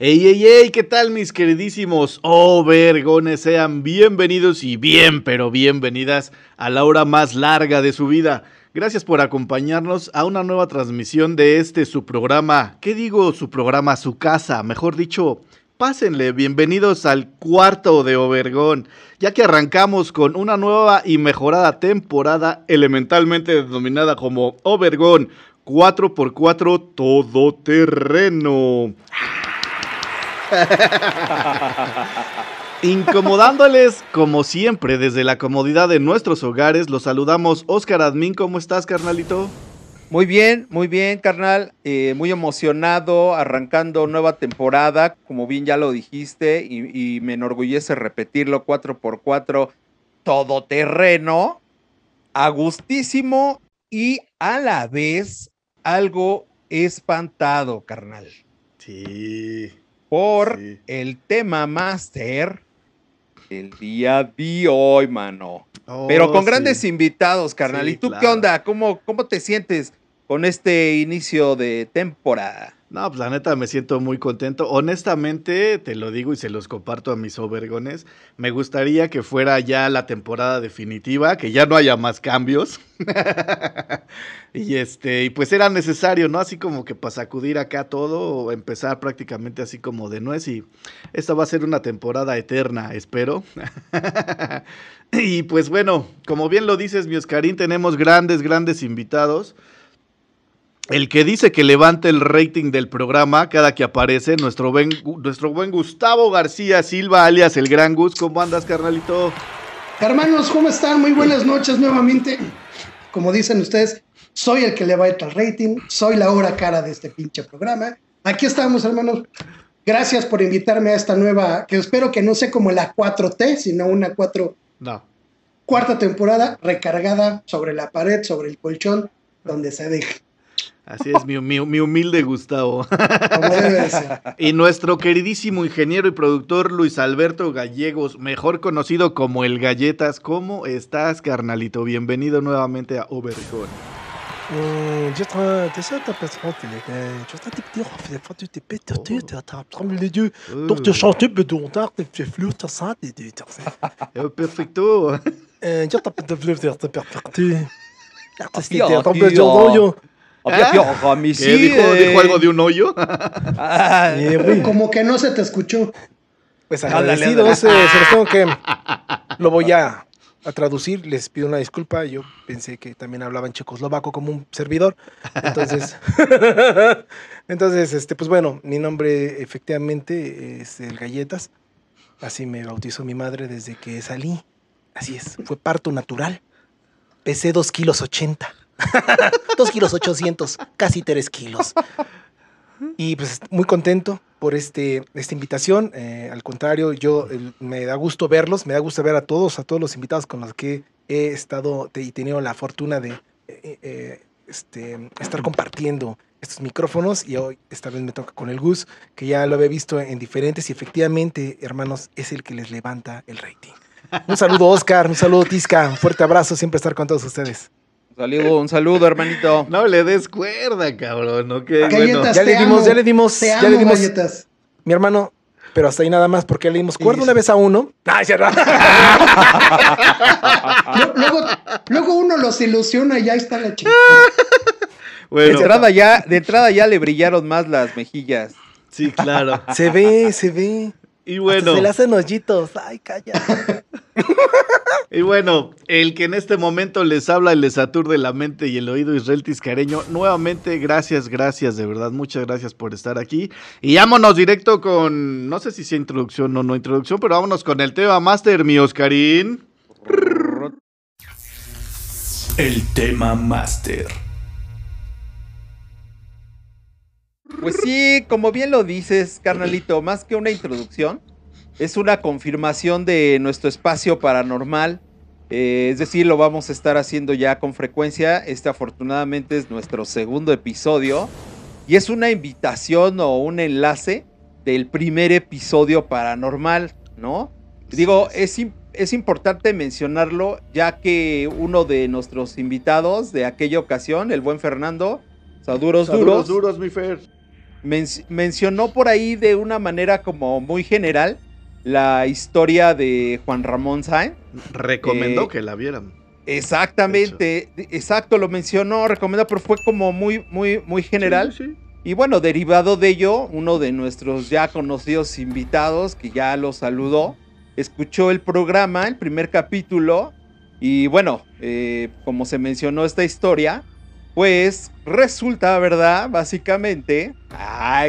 Ey, ey, ey, ¿qué tal mis queridísimos Overgones? Sean bienvenidos y bien, pero bienvenidas a la hora más larga de su vida. Gracias por acompañarnos a una nueva transmisión de este su programa. ¿Qué digo su programa? Su casa, mejor dicho. Pásenle, bienvenidos al cuarto de Overgón, ya que arrancamos con una nueva y mejorada temporada elementalmente denominada como Overgón 4x4 todoterreno. Incomodándoles como siempre desde la comodidad de nuestros hogares, los saludamos. Oscar Admin, ¿cómo estás, carnalito? Muy bien, muy bien, carnal. Eh, muy emocionado, arrancando nueva temporada, como bien ya lo dijiste, y, y me enorgullece repetirlo, 4x4, todoterreno, agustísimo y a la vez algo espantado, carnal. Sí. Por Sí. el tema máster el día de hoy, mano. Pero con grandes invitados, carnal. Sí, ¿Y tú qué onda? ¿Cómo, ¿Cómo te sientes con este inicio de temporada? No, pues la neta me siento muy contento. Honestamente, te lo digo y se los comparto a mis overgones. Me gustaría que fuera ya la temporada definitiva, que ya no haya más cambios. y este, y pues era necesario, ¿no? Así como que para sacudir acá todo, empezar prácticamente así como de nuez. Y esta va a ser una temporada eterna, espero. y pues bueno, como bien lo dices, mi Oscarín, tenemos grandes, grandes invitados. El que dice que levante el rating del programa cada que aparece, nuestro buen, nuestro buen Gustavo García Silva, alias el Gran Gus. ¿Cómo andas, carnalito? Hermanos, ¿cómo están? Muy buenas noches nuevamente. Como dicen ustedes, soy el que le va el rating, soy la hora cara de este pinche programa. Aquí estamos, hermanos. Gracias por invitarme a esta nueva, que espero que no sea como la 4T, sino una 4, No. cuarta temporada recargada sobre la pared, sobre el colchón, donde se deje, Así es, mi, humilde Gustavo. y nuestro queridísimo ingeniero y productor Luis Alberto Gallegos, mejor conocido como el Galletas. ¿Cómo estás, carnalito? Bienvenido nuevamente a Obercon. Había a mi sí. Dijo, ¿Dijo algo de un hoyo? como que no se te escuchó. Pues agradecidos, eh, se los tengo que. Lo voy a, traducir, les pido una disculpa. Yo pensé que también hablaban checoslovaco como un servidor. Entonces, entonces este, pues bueno, mi nombre efectivamente es el Galletas. Así me bautizó mi madre desde que salí. Así es, fue parto natural. Pesé 2 kilos 80. 2 kilos 800, casi 3 kilos. Y pues muy contento por este, esta invitación. eh, al contrario, yo me da gusto verlos, me da gusto ver a todos, a todos los invitados con los que he estado y tenido la fortuna de eh, eh, este, estar compartiendo estos micrófonos y hoy esta vez me toca con el Gus, que ya lo había visto en diferentes y efectivamente, hermanos, es el que les levanta el rating. Un saludo Oscar, un saludo Tisca, un fuerte abrazo, siempre estar con todos ustedes. Un saludo, un saludo, hermanito. No le des cuerda, cabrón. Galletas, Bueno. ya le dimos, amo. ya le dimos, Te ya amo, le dimos galletas. mi hermano, pero hasta ahí nada más, porque le dimos cuerda Sí, una vez a uno. Ay, cierra. Lu- Luego, luego uno los ilusiona y ya está la chica. De Bueno, entrada, ya, de entrada ya le brillaron más las mejillas. sí, claro. Se ve, se ve. Y Hasta bueno, se le hacen hoyitos. Ay, calla. y bueno, el que en este momento les habla y les aturde la mente y el oído Israel Tiscareño, nuevamente gracias, gracias, de verdad, muchas gracias por estar aquí. Y vámonos directo con, no sé si sea introducción o no introducción, pero vámonos con el tema Master, mi Oscarín. El tema Master. Pues sí, como bien lo dices, carnalito, más que una introducción, es una confirmación de nuestro espacio paranormal. Eh, es decir, lo vamos a estar haciendo ya con frecuencia. Este afortunadamente es nuestro segundo episodio. Y es una invitación o un enlace del primer episodio paranormal, ¿no? Digo, es, es importante mencionarlo ya que uno de nuestros invitados de aquella ocasión, el buen Fernando, Saduros Duros, Duros, duros, mi Fer. Men- mencionó por ahí de una manera como muy general la historia de Juan Ramón Sáenz. Recomendó Eh, que la vieran. Exactamente, exacto, lo mencionó, recomendó, pero fue como muy, muy, muy general. Sí, sí. Y bueno, derivado de ello, uno de nuestros ya conocidos invitados, que ya lo saludó, escuchó el programa, el primer capítulo, y bueno, eh, como se mencionó esta historia, pues resulta, ¿verdad? Básicamente,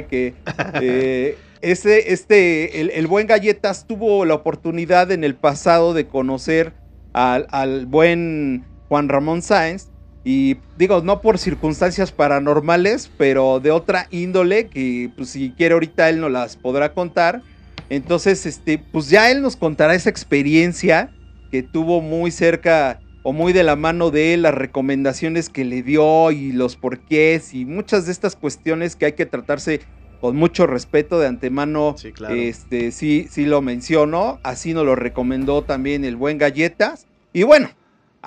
que eh, ese, este, el, el buen Galletas tuvo la oportunidad en el pasado de conocer al, al buen Juan Ramón Sáenz, y digo, no por circunstancias paranormales, pero de otra índole que pues si quiere ahorita él nos las podrá contar. Entonces, este, pues ya él nos contará esa experiencia que tuvo muy cerca o muy de la mano de él, las recomendaciones que le dio y los porqués y muchas de estas cuestiones que hay que tratarse con mucho respeto de antemano. Sí, claro. Este, sí, sí lo mencionó, así nos lo recomendó también el buen Galletas. Y bueno,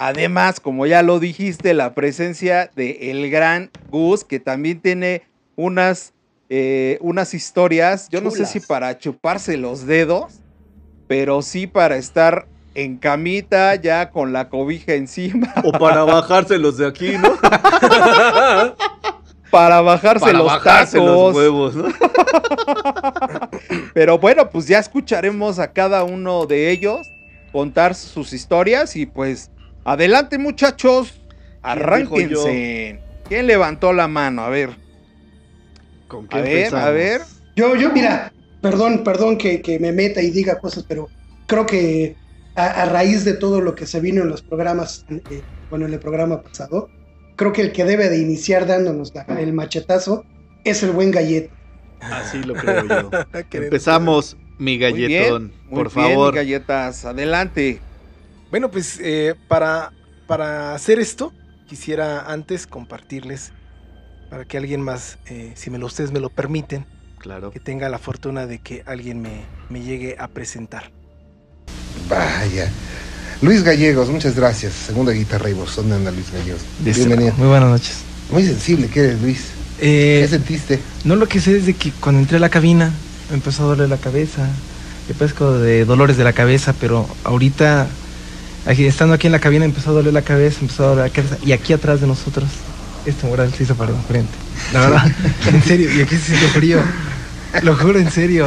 Además, como ya lo dijiste, la presencia de el gran Gus, que también tiene unas, eh, unas historias, yo no sé si para chuparse los dedos, pero sí para estar en camita ya con la cobija encima, O para bajárselos de aquí, ¿no? para bajarse para los bajarse tacos. los huevos, ¿no? Pero bueno, pues ya escucharemos a cada uno de ellos contar sus historias y pues adelante muchachos, arránquense. ¿Quién levantó la mano? A ver. ¿Con A ver, a ver. Yo, yo, mira, perdón, perdón que, que me meta y diga cosas, pero creo que a, a raíz de todo lo que se vino en los programas, eh, bueno, en el programa pasado, creo que el que debe de iniciar dándonos la- el machetazo es el buen galleta. Así lo creo yo. Empezamos, mi Muy bien, galletón. muy por bien, favor. galletas, adelante. Bueno, pues eh, para, para hacer esto, quisiera antes compartirles, para que alguien más, eh, si me lo, ustedes me lo permiten, Claro. que tenga la fortuna de que alguien me, me llegue a presentar. Vaya. Luis Gallegos, muchas gracias. Segunda guitarra y voz. ¿Dónde anda Luis Gallegos? Listo. Bienvenido. Muy buenas noches. Muy sensible que eres, Luis. Eh, ¿Qué sentiste? no lo que sé es de que cuando entré a la cabina me empezó a doler la cabeza. Yo padezco de dolores de la cabeza, pero ahorita, aquí, estando aquí en la cabina, empezó a doler la cabeza, empezó a doler la cabeza. Y aquí atrás de nosotros, este mural se hizo para enfrente. La verdad, en serio, y aquí se siente frío. Lo juro, en serio.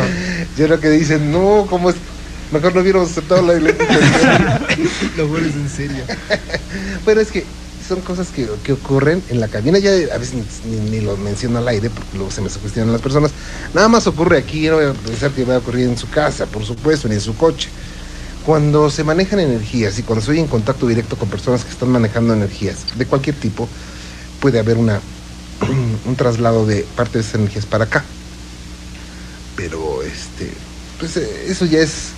Yo creo que dicen, no, ¿cómo es? Mejor no hubiéramos aceptado la invitación. Lo juro, es en serio. Pero es que son cosas que, que ocurren en la cabina. Ya a veces ni, ni- ni lo menciono al aire porque luego se me sugestionan las personas. Nada más ocurre aquí, no voy a pensar que va a ocurrir en su casa, por supuesto, ni en su coche. Cuando se manejan energías y cuando estoy en contacto directo con personas que están manejando energías de cualquier tipo, puede haber una, un traslado de parte de esas energías para acá. Pero este, pues eh, eso ya es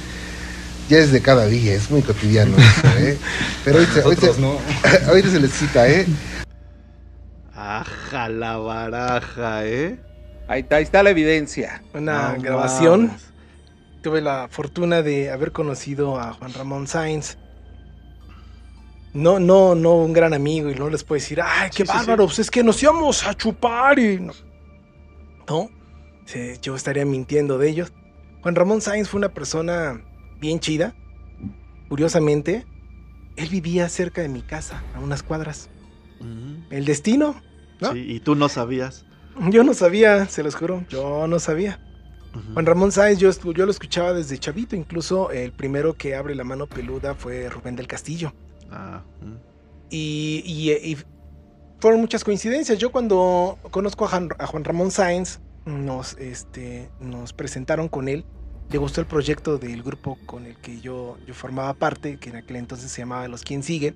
ya es de cada día, es muy cotidiano eso, ¿eh? Pero se- Nosotros no. hoy se les cita, ¿eh? Aja la baraja, ¿eh? Ahí está, ahí está la evidencia. Una No grabación. Tuve la fortuna de haber conocido a Juan Ramón Sainz. No, no, no un gran amigo y no les puedo decir, ay, qué Sí, sí, bárbaro, pues es que nos íbamos a chupar y no. No, sí, yo estaría mintiendo de ellos. Juan Ramón Sainz fue una persona bien chida. Curiosamente, él vivía cerca de mi casa, a unas cuadras. Ujú. El destino, ¿no? Sí, y tú no sabías. yo no sabía, se los juro, yo no sabía. Juan Ramón Sáenz, yo, yo lo escuchaba desde chavito, incluso el primero que abre la mano peluda fue Rubén del Castillo. Ah, mm. Y, y- y fueron muchas coincidencias. Yo cuando conozco a, Jan- a Juan Ramón Sáenz, nos, este, nos presentaron con él. Le gustó el proyecto del grupo con el que yo, yo formaba parte, que en aquel entonces se llamaba Los Quien Sigue.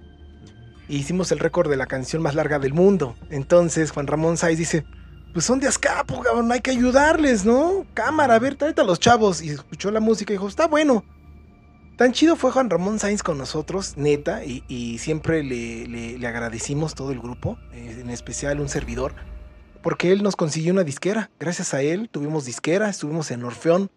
E hicimos el récord de la canción más larga del mundo. Entonces Juan Ramón Sáenz dice, pues son de Azcapo, cabrón, hay que ayudarles, ¿no? Cámara, a ver, tráete a los chavos. Y escuchó la música y dijo, está bueno. Tan chido fue Juan Ramón Sainz con nosotros, neta, y, y siempre le, le- le agradecimos todo el grupo, eh, en especial un servidor, porque él nos consiguió una disquera. Gracias a él tuvimos disquera, estuvimos en Orfeón,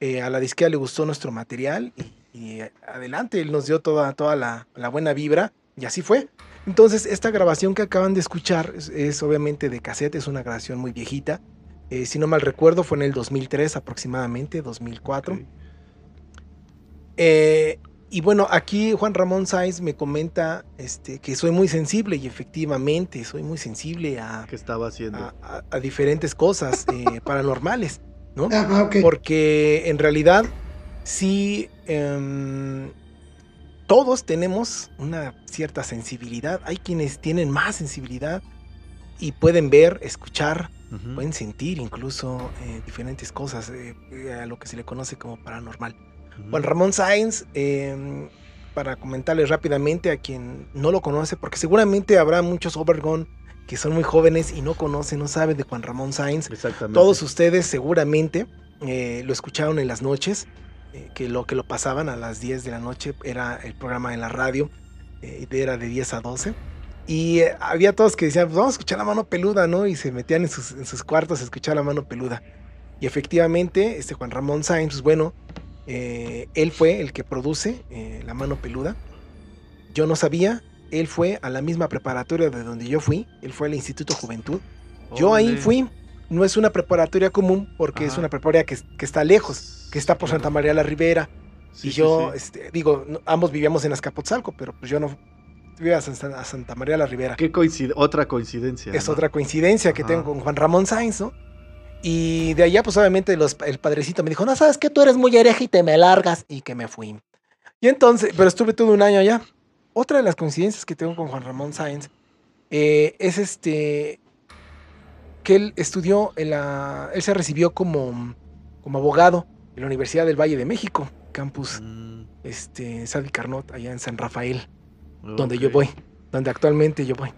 eh, a la disquera le gustó nuestro material y, y, eh, adelante, él nos dio toda, toda la, la buena vibra y así fue. Entonces, esta grabación que acaban de escuchar es, es obviamente de cassette, es una grabación muy viejita. Eh, si no mal recuerdo, fue en el 2003 aproximadamente, 2004. Ok. Eh, y bueno, aquí Juan Ramón Sáenz me comenta este, que soy muy sensible y efectivamente soy muy sensible a, ¿Qué estaba haciendo? a- a- a diferentes cosas eh, paranormales, ¿no? Ah, ok. Porque en realidad sí, em, todos tenemos una cierta sensibilidad. Hay quienes tienen más sensibilidad y pueden ver, escuchar, pueden sentir incluso eh, diferentes cosas, eh, eh, a lo que se le conoce como paranormal. Ujú. Juan Ramón Sáenz, em, para comentarles rápidamente a quien no lo conoce, porque seguramente habrá muchos Overgon que son muy jóvenes y no conocen, no saben de Juan Ramón Sáenz. Exactamente. Todos ustedes seguramente eh, lo escucharon en las noches, eh, que lo que lo pasaban a las 10 de la noche era el programa en la radio, eh, era de 10 a 12. Y había todos que decían, pues vamos a escuchar la mano peluda, ¿no? Y se metían en sus, en sus cuartos a escuchar la mano peluda. Y efectivamente, este Juan Ramón Sáenz, pues bueno, él fue el que produce la mano peluda. Yo no sabía, él fue a la misma preparatoria de donde yo fui, él fue al Instituto Juventud. Yo ahí fui. No es una preparatoria común porque es una preparatoria que, que está lejos, que está por Claro. Santa María la Ribera. Sí, y yo, sí. Este, digo, ambos vivíamos en Azcapotzalco, pero pues yo no vivía a San- a Santa María la Ribera. ¿Qué coincide? Otra coincidencia. Es ¿no? otra coincidencia que tengo con Juan Ramón Sainz, ¿no? Y de allá, pues obviamente los- el padrecito me dijo, no, sabes que tú eres muy hereje y te me largas. Y que me fui. Y entonces, pero estuve todo un año allá. Otra de las coincidencias que tengo con Juan Ramón Sáenz eh, es este que él estudió en la, él se recibió como, como abogado en la Universidad del Valle de México, campus Mm, este, Sadi Carnot, allá en San Rafael, donde yo voy, donde actualmente yo voy.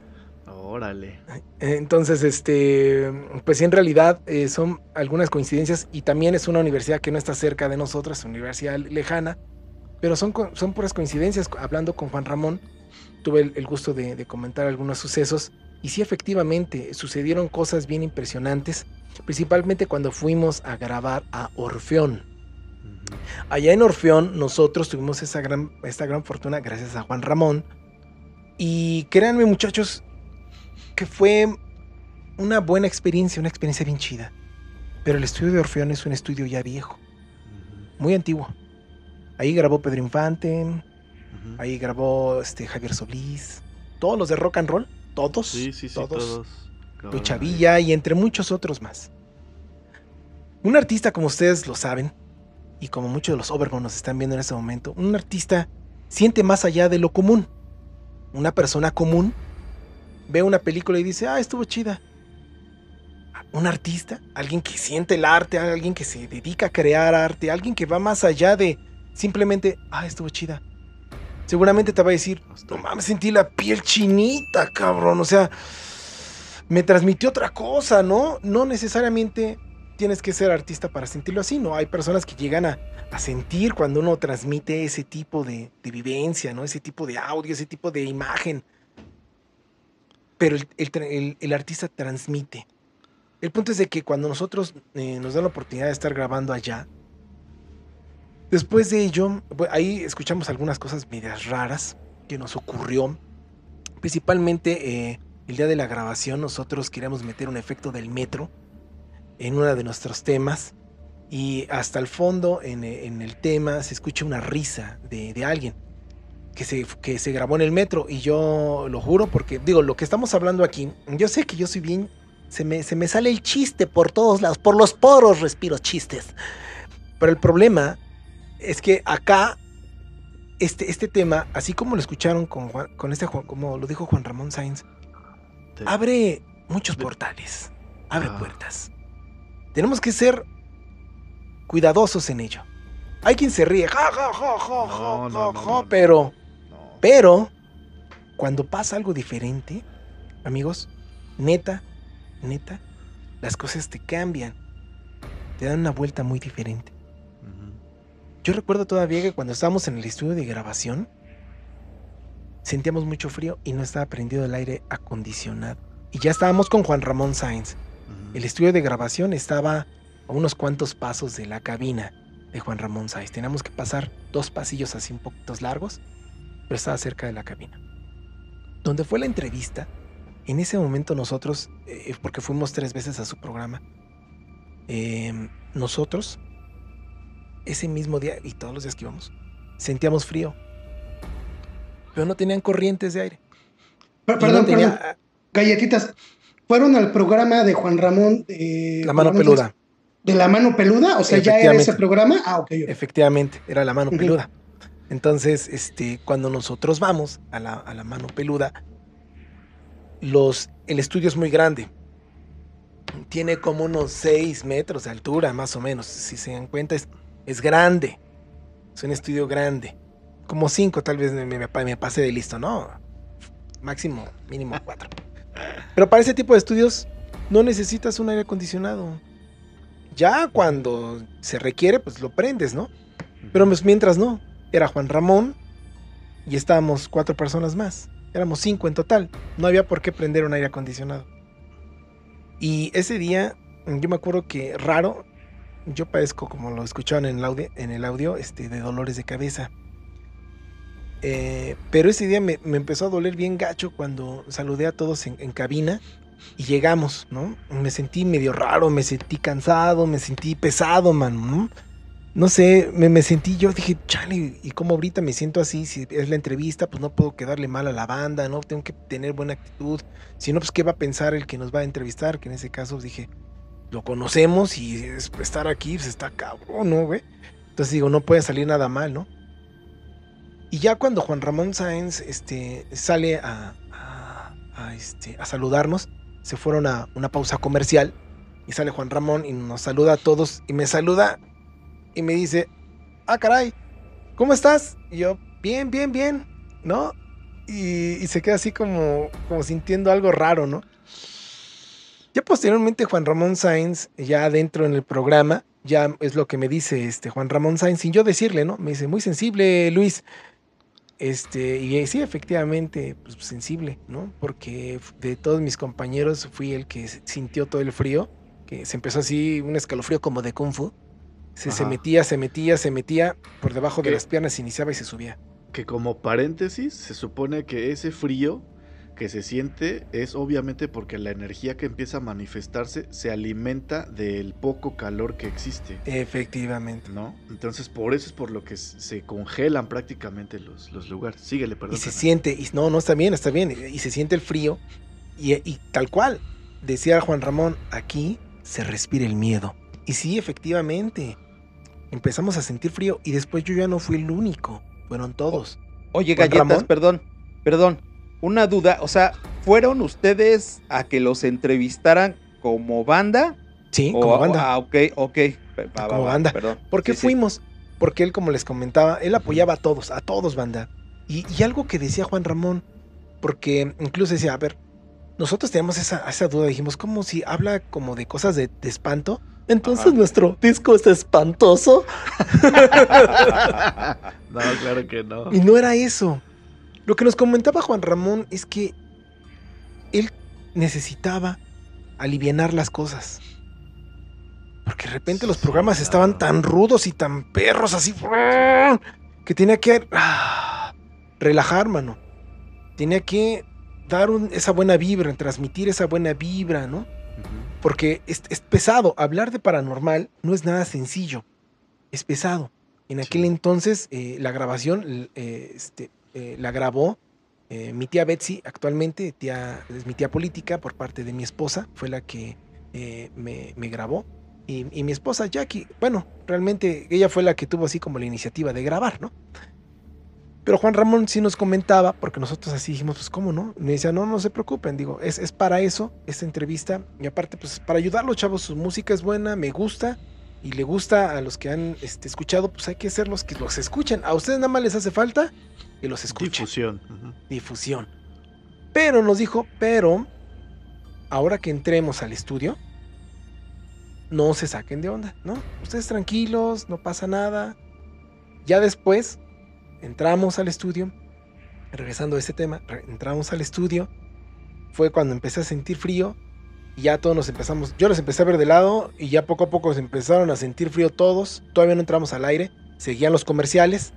Órale. Entonces, este, pues en realidad eh, son algunas coincidencias y también es una universidad que no está cerca de nosotros, es una universidad lejana, pero son, son puras coincidencias. Hablando con Juan Ramón, tuve el, el gusto de, de comentar algunos sucesos y sí, efectivamente, sucedieron cosas bien impresionantes, principalmente cuando fuimos a grabar a Orfeón. Allá en Orfeón nosotros tuvimos esa gran, esta gran fortuna gracias a Juan Ramón. Y créanme muchachos, que fue una buena experiencia, una experiencia bien chida. Pero el estudio de Orfeón es un estudio ya viejo, muy antiguo. Ahí grabó Pedro Infante, ahí grabó este, Javier Solís, todos los de rock and roll, todos, Sí, sí, sí, todos. todos. Lucha Órale. Villa y entre muchos otros más. Un artista, como ustedes lo saben, y como muchos de los Overgon nos están viendo en este momento, un artista siente más allá de lo común. Una persona común ve una película y dice, ah, estuvo chida. Un artista, alguien que siente el arte, alguien que se dedica a crear arte, alguien que va más allá de simplemente, ah, estuvo chida. Seguramente te va a decir, no mames, sentí la piel chinita, cabrón. O sea, me transmitió otra cosa, ¿no? No necesariamente tienes que ser artista para sentirlo así, ¿no? Hay personas que llegan a, a sentir cuando uno transmite ese tipo de, de vivencia, ¿no? Ese tipo de audio, ese tipo de imagen. Pero el, el el artista transmite. El punto es de que cuando nosotros eh, nos dan la oportunidad de estar grabando allá, después de ello, ahí escuchamos algunas cosas medias raras que nos ocurrió. Principalmente eh, el día de la grabación nosotros queríamos meter un efecto del metro en uno de nuestros temas y hasta el fondo en, en el tema se escucha una risa de, de alguien que se, que se grabó en el metro y yo lo juro porque digo lo que estamos hablando aquí yo sé que yo soy bien se me, se me sale el chiste por todos lados por los poros respiro chistes pero el problema es que acá este, este tema así como lo escucharon con, Juan- con este Juan- como lo dijo Juan Ramón Sainz abre muchos portales, abre Ah. puertas. Tenemos que ser cuidadosos en ello. Hay quien se ríe, ja, ja, ja, ja, No, ja, no, ja, no, ja, no, no. pero, pero, cuando pasa algo diferente, amigos, neta, neta, las cosas te cambian. Te dan una vuelta muy diferente. Yo recuerdo todavía que cuando estábamos en el estudio de grabación, sentíamos mucho frío y no estaba prendido el aire acondicionado. Y ya estábamos con Juan Ramón Sáenz. Ujú. El estudio de grabación estaba a unos cuantos pasos de la cabina de Juan Ramón Sáenz. Teníamos que pasar dos pasillos así un poquito largos, pero estaba cerca de la cabina. Donde fue la entrevista, en ese momento nosotros, eh, porque fuimos tres veces a su programa, eh, nosotros, ese mismo día y todos los días que íbamos, sentíamos frío. Pero no tenían corrientes de aire. Per- Y Perdón, no tenía, perdón. Galletitas. Fueron al programa de Juan Ramón. eh, La mano peluda. ¿De la mano peluda? O sea, ya era ese programa. Ah, ok. Efectivamente, era la mano peluda. Entonces, este, cuando nosotros vamos a la, a la mano peluda, los, el estudio es muy grande. Tiene como unos 6 metros de altura, más o menos. Si se dan cuenta, es, es grande. Es un estudio grande. Como 5, tal vez me, me, me pase de listo, ¿no? Máximo, mínimo 4. Pero para ese tipo de estudios no necesitas un aire acondicionado. Ya cuando se requiere, pues lo prendes, ¿no? Pero pues, mientras no, era Juan Ramón y estábamos cuatro personas más. Éramos cinco en total. No había por qué prender un aire acondicionado. Y ese día, yo me acuerdo que raro, yo padezco, como lo escuchaban en el audio, este, de dolores de cabeza. Eh, pero ese día me, empezó a doler bien gacho cuando saludé a todos en, cabina y llegamos, ¿no? Me sentí medio raro, me sentí cansado, me sentí pesado, man, ¿no? Sé, me, sentí, yo dije, chale, y como ahorita me siento así, si es la entrevista, pues no puedo quedarle mal a la banda, ¿no? Tengo que tener buena actitud. Si no, pues qué va a pensar el que nos va a entrevistar, que en ese caso dije, lo conocemos y es- estar aquí, pues está cabrón, ¿no, güey? Entonces digo, no puede salir nada mal, ¿no? Y ya cuando Juan Ramón Sáenz este, sale a, a- a, este, a saludarnos, se fueron a una pausa comercial y sale Juan Ramón y nos saluda a todos y me saluda y me dice, ah, caray, ¿cómo estás? Y yo, bien, bien, bien, ¿no? Y, y se queda así como, como sintiendo algo raro, ¿no? Ya posteriormente Juan Ramón Sáenz, ya adentro en el programa, ya es lo que me dice este Juan Ramón Sáenz, sin yo decirle, ¿no? Me dice, muy sensible, Luis. Este, y eh, sí, efectivamente, pues sensible, ¿no? Porque de todos mis compañeros fui el que sintió todo el frío, que se empezó así, un escalofrío como de Kung Fu. Se, metía, se metía, se metía por debajo de las piernas, se iniciaba y se subía. Que como paréntesis, se supone que ese frío que se siente es obviamente porque la energía que empieza a manifestarse se alimenta del poco calor que existe, Efectivamente. ¿no? Entonces por eso es por lo que se congelan prácticamente los, los lugares. Síguele, perdón. Y se siente, y no, no está bien, está bien, y se siente el frío. Y, y tal cual, decía Juan Ramón, aquí se respira el miedo. Y sí, efectivamente, empezamos a sentir frío y después yo ya no fui el único, fueron todos. Oye, Juan galletas, Ramón. perdón, perdón. Una duda, o sea, ¿fueron ustedes a que los entrevistaran como banda? Sí, O- como banda. Ah, ok, ok. Va, Como va, banda. Perdón. ¿Por qué Sí, sí. fuimos? Porque él, como les comentaba, él apoyaba a todos, a todos, banda. Y, y algo que decía Juan Ramón, porque incluso decía, a ver, nosotros teníamos esa, esa duda, dijimos, como si habla como de cosas de, de espanto. Entonces Ajá. nuestro disco es espantoso. no, claro que no. Y no era eso. Lo que nos comentaba Juan Ramón es que él necesitaba alivianar las cosas. Porque de repente los programas estaban tan rudos y tan perros así que tenía que ah, relajar, mano. Tenía que dar un- esa buena vibra, transmitir esa buena vibra, ¿no? Porque es, es pesado. Hablar de paranormal no es nada sencillo. Es pesado. En aquel Sí. entonces, eh, la grabación eh, este, eh, la grabó eh, mi tía Betsy, actualmente tía, es mi tía política por parte de mi esposa, fue la que eh, me, grabó. Y, mi esposa Jackie, bueno, realmente ella fue la que tuvo así como la iniciativa de grabar, ¿no? Pero Juan Ramón sí nos comentaba, porque nosotros así dijimos, pues cómo no. Me decía, no, no se preocupen, digo, es, es para eso, esta entrevista. Y aparte, pues para ayudarlos, chavos, su música es buena, me gusta. Y le gusta a los que han este, escuchado, pues hay que ser los que los escuchen. A ustedes nada más les hace falta que los escuchen. Difusión. Difusión. Pero nos dijo, pero ahora que entremos al estudio, no se saquen de onda, ¿no? Ustedes tranquilos, no pasa nada. Ya después entramos al estudio, regresando a este tema, entramos al estudio, fue cuando empecé a sentir frío y ya todos nos empezamos, yo los empecé a ver de lado y ya poco a poco se empezaron a sentir frío todos, todavía no entramos al aire, seguían los comerciales.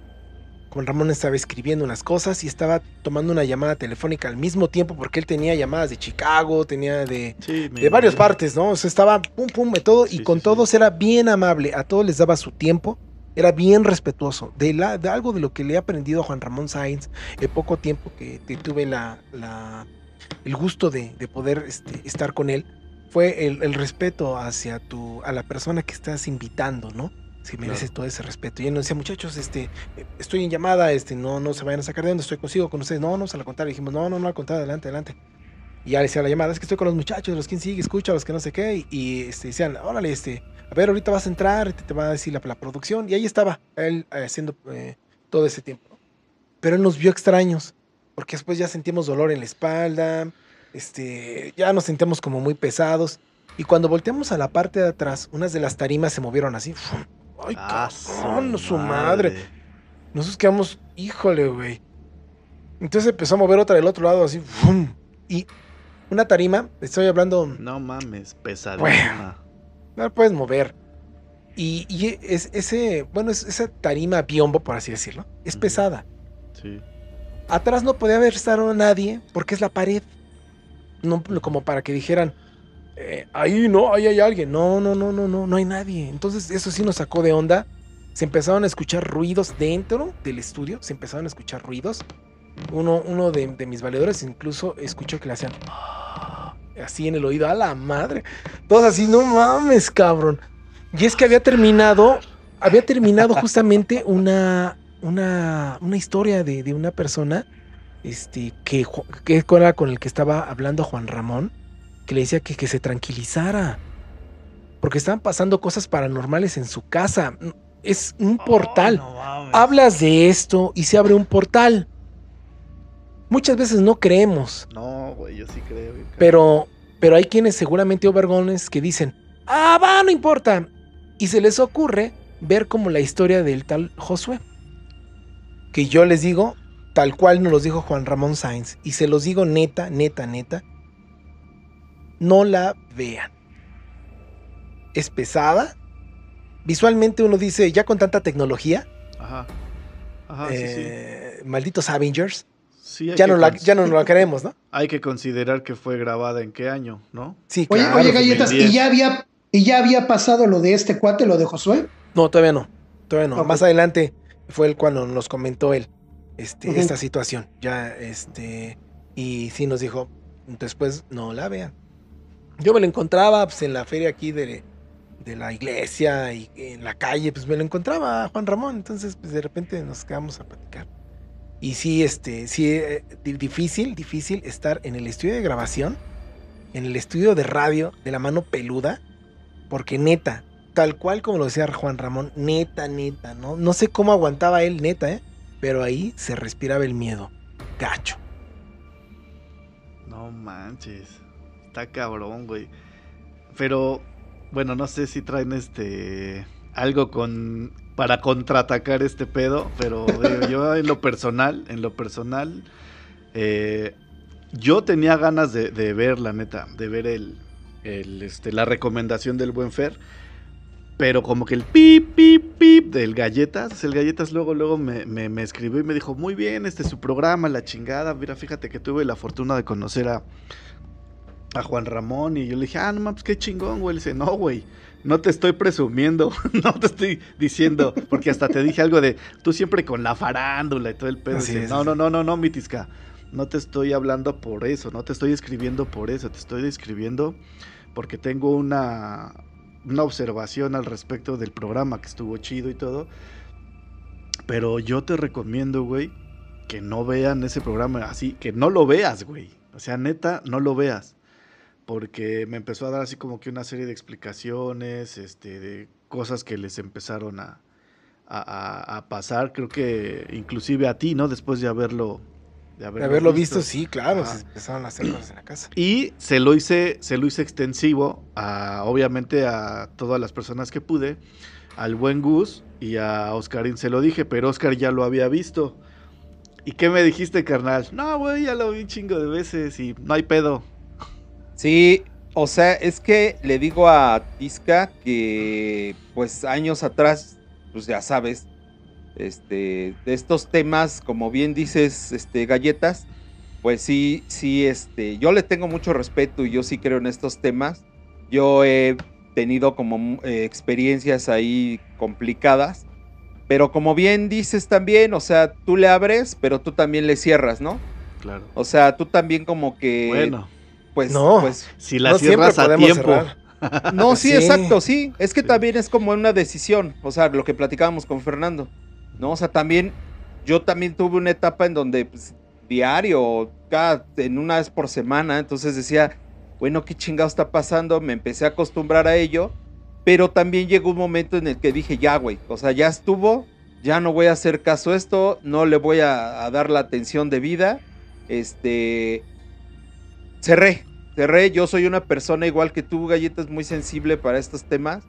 Juan Ramón estaba escribiendo unas cosas y estaba tomando una llamada telefónica al mismo tiempo porque él tenía llamadas de Chicago, tenía de, Sí, de varias partes, ¿no? O sea, estaba pum pum de todo Sí, y con sí. todos era bien amable, a todos les daba su tiempo, era bien respetuoso. De, la, de algo de lo que le he aprendido a Juan Ramón Sáenz en poco tiempo que, que tuve la, la- el gusto de, de poder este, estar con él, fue el, el respeto hacia tu, a la persona que estás invitando, ¿no? Si merece Claro. todo ese respeto. Y él nos decía, muchachos, este, estoy en llamada, este, no, no se vayan a sacar de donde estoy consigo con ustedes. No, no se la contar. dijimos, no, no, no, al contrario, adelante, adelante. Y ya le decía la llamada, es que estoy con los muchachos, los que sigue, escucha, los que no sé qué. Y, y, este, decían, órale, este, a ver, ahorita vas a entrar, te, te va a decir la, la producción. Y ahí estaba, él eh, haciendo eh, todo ese tiempo. Pero él nos vio extraños, porque después ya sentimos dolor en la espalda, este, ya nos sentimos como muy pesados. Y cuando volteamos a la parte de atrás, unas de las tarimas se movieron así. ¡Ay, Ah, cabrón, su madre! Nosotros quedamos, híjole, güey. Entonces empezó a mover otra del otro lado, así. ¡fum! Y una tarima, estoy hablando, No mames, pesadísima. no la puedes mover. Y, y es, ese, bueno, es, esa tarima biombo, por así decirlo, es pesada. Sí. Atrás no podía haber estado nadie porque es la pared. No como para que dijeran, eh, ahí no, ahí hay alguien. No, no, no, no, no, no hay nadie. Entonces eso sí nos sacó de onda. Se empezaron a escuchar ruidos dentro del estudio. Se empezaron a escuchar ruidos. Uno, uno de, de mis valedores incluso escuchó que le hacían así en el oído. A la madre. Todos así, no mames, cabrón. Y es que había terminado, había terminado justamente una, una, una historia de, de una persona este, que, que era con el que estaba hablando Juan Ramón, que le decía que, que se tranquilizara. Porque estaban pasando cosas paranormales en su casa. Es un portal. Oh, no. Hablas de esto y se abre un portal. Muchas veces no creemos, No, güey, yo sí creo. pero, pero hay quienes seguramente obergones que dicen, ah, va, no importa. Y se les ocurre ver como la historia del tal Josué. Que yo les digo, tal cual nos los dijo Juan Ramón Sáenz. Y se los digo neta, neta, neta. No la vean. Es pesada. Visualmente uno dice, ya con tanta tecnología, Ajá. Ajá, sí, sí. eh, malditos Avengers, Sí, ya no, la, ya no la creemos, ¿no? Hay que considerar que fue grabada en qué año, ¿no? Sí, Oye, claro. oye, galletas, 2010. ¿y ya había y ya había pasado lo de este cuate, lo de Josué? No, todavía no. Todavía no. Más adelante fue él cuando nos comentó él este, esta situación. Ya, este. Y sí nos dijo, después no la vean. Yo me lo encontraba pues, en la feria aquí de, de la iglesia y en la calle, pues me lo encontraba Juan Ramón. Entonces, pues de repente nos quedamos a platicar. Y sí, este, sí, eh, di- difícil, difícil estar en el estudio de grabación, en el estudio de radio de la mano peluda, porque neta, tal cual como lo decía Juan Ramón, neta, neta, ¿no? No sé cómo aguantaba él, neta, ¿eh? Pero ahí se respiraba el miedo. Gacho. No manches. Está cabrón, güey. Pero, bueno, no sé si traen este. algo con. para contraatacar este pedo. Pero digo, yo en lo personal, en lo personal. eh, yo tenía ganas de, de ver, la neta, de ver el, el, este, la recomendación del buen Fer. Pero como que el pip, pip, pip del Galletas, el Galletas luego, luego me, me- me escribió y me dijo, muy bien, este es su programa, la chingada. Mira, fíjate que tuve la fortuna de conocer a, a Juan Ramón y yo le dije, ah, no mames, qué chingón, güey. Le dice, no, güey, no te estoy presumiendo, no te estoy diciendo, porque hasta te dije algo de, tú siempre con la farándula y todo el pedo. Dice, es, no, no, no, no, no, Mitisca, no te estoy hablando por eso, no te estoy escribiendo por eso, te estoy escribiendo porque tengo una, una observación al respecto del programa que estuvo chido y todo. Pero yo te recomiendo, güey, que no vean ese programa así, que no lo veas, güey. O sea, neta, no lo veas. Porque me empezó a dar así como que una serie de explicaciones, este, de cosas que les empezaron a, a, a- pasar. Creo que inclusive a ti, ¿no? Después de haberlo de De haberlo visto, sí, claro, se empezaron a hacer cosas en la casa. Y se lo hice, se lo hice extensivo a, obviamente, a todas las personas que pude, al buen Gus y a Oscarín se lo dije, pero Oscar ya lo había visto. ¿Y qué me dijiste, carnal? No, güey, ya lo vi un chingo de veces y no hay pedo. Sí, o sea, es que le digo a Tisca que, pues, años atrás, pues ya sabes, este, de estos temas, como bien dices, este, galletas, pues sí, sí, este, yo le tengo mucho respeto y yo sí creo en estos temas. Yo he tenido como eh, experiencias ahí complicadas, pero como bien dices también, o sea, tú le abres, pero tú también le cierras, ¿no? Claro. O sea, tú también como que, Bueno, pues, No. pues, si la No cierras a tiempo. cerrar. no, sí, Sí. exacto, sí. Es que también es como una decisión, o sea, lo que platicábamos con Fernando, ¿no? O sea, también, yo también tuve una etapa en donde, pues, diario, cada, en una vez por semana, entonces decía, bueno, ¿qué chingado está pasando? Me empecé a acostumbrar a ello, pero también llegó un momento en el que dije, ya, güey, o sea, ya estuvo, ya no voy a hacer caso a esto, no le voy a, dar la atención debida, este, cerré, cerré, yo soy una persona igual que tú, Galletas, muy sensible para estos temas.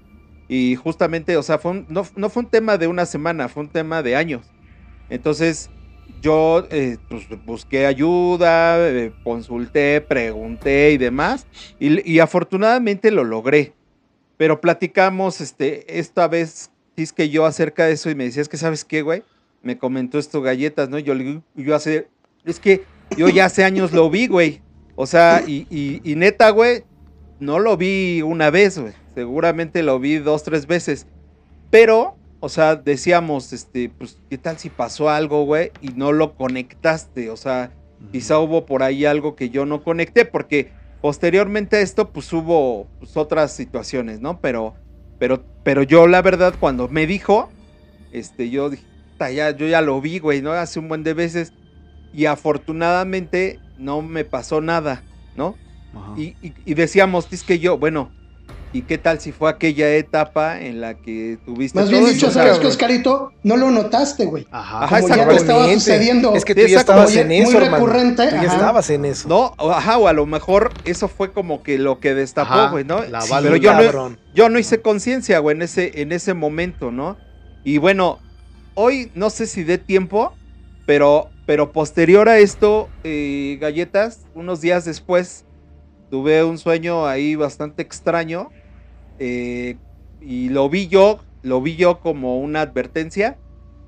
Y justamente, o sea, fue un- no, no fue un tema de una semana, fue un tema de años. Entonces, yo eh, pues, busqué ayuda, eh, consulté, pregunté y demás. Y, afortunadamente lo logré. Pero platicamos este, esta vez, es que yo acerca de eso y me decías que, ¿sabes qué, güey? Me comentó esto galletas, ¿no? Yo, le yo hace, es que yo ya hace años lo vi, güey. O sea, y, y- y neta, güey, no lo vi una vez, güey. Seguramente lo vi dos, tres veces. Pero, o sea, decíamos, este, pues, ¿qué tal si pasó algo, güey? Y no lo conectaste. O sea, quizá hubo por ahí algo que yo no conecté, porque posteriormente a esto, pues hubo pues, otras situaciones, ¿no? Pero, pero, pero yo, la verdad, cuando me dijo, este, yo dije, "Puta, ya, yo ya lo vi, güey, ¿no? Hace un buen de veces. Y afortunadamente no me pasó nada, ¿no? Y, y- y decíamos, es que yo, bueno, ¿y qué tal si fue aquella etapa en la que tuviste Más bien dicho? ¿sabes qué, Oscarito? No lo notaste, güey. Ajá. Ajá, Como ya te estaba sucediendo. Es que tú ya estabas muy- en muy eso, hermano. recurrente, Tú ya ajá. estabas en eso. No, o- ajá, o a lo mejor eso fue como que lo que destapó, güey, ¿no? la Sí, pero yo no, cabrón. yo no hice conciencia, güey, en ese, en ese momento, ¿no? Y bueno, hoy no sé si dé tiempo, pero, pero posterior a esto, eh, galletas, unos días después, tuve un sueño ahí bastante extraño eh, y lo vi yo, lo vi yo como una advertencia,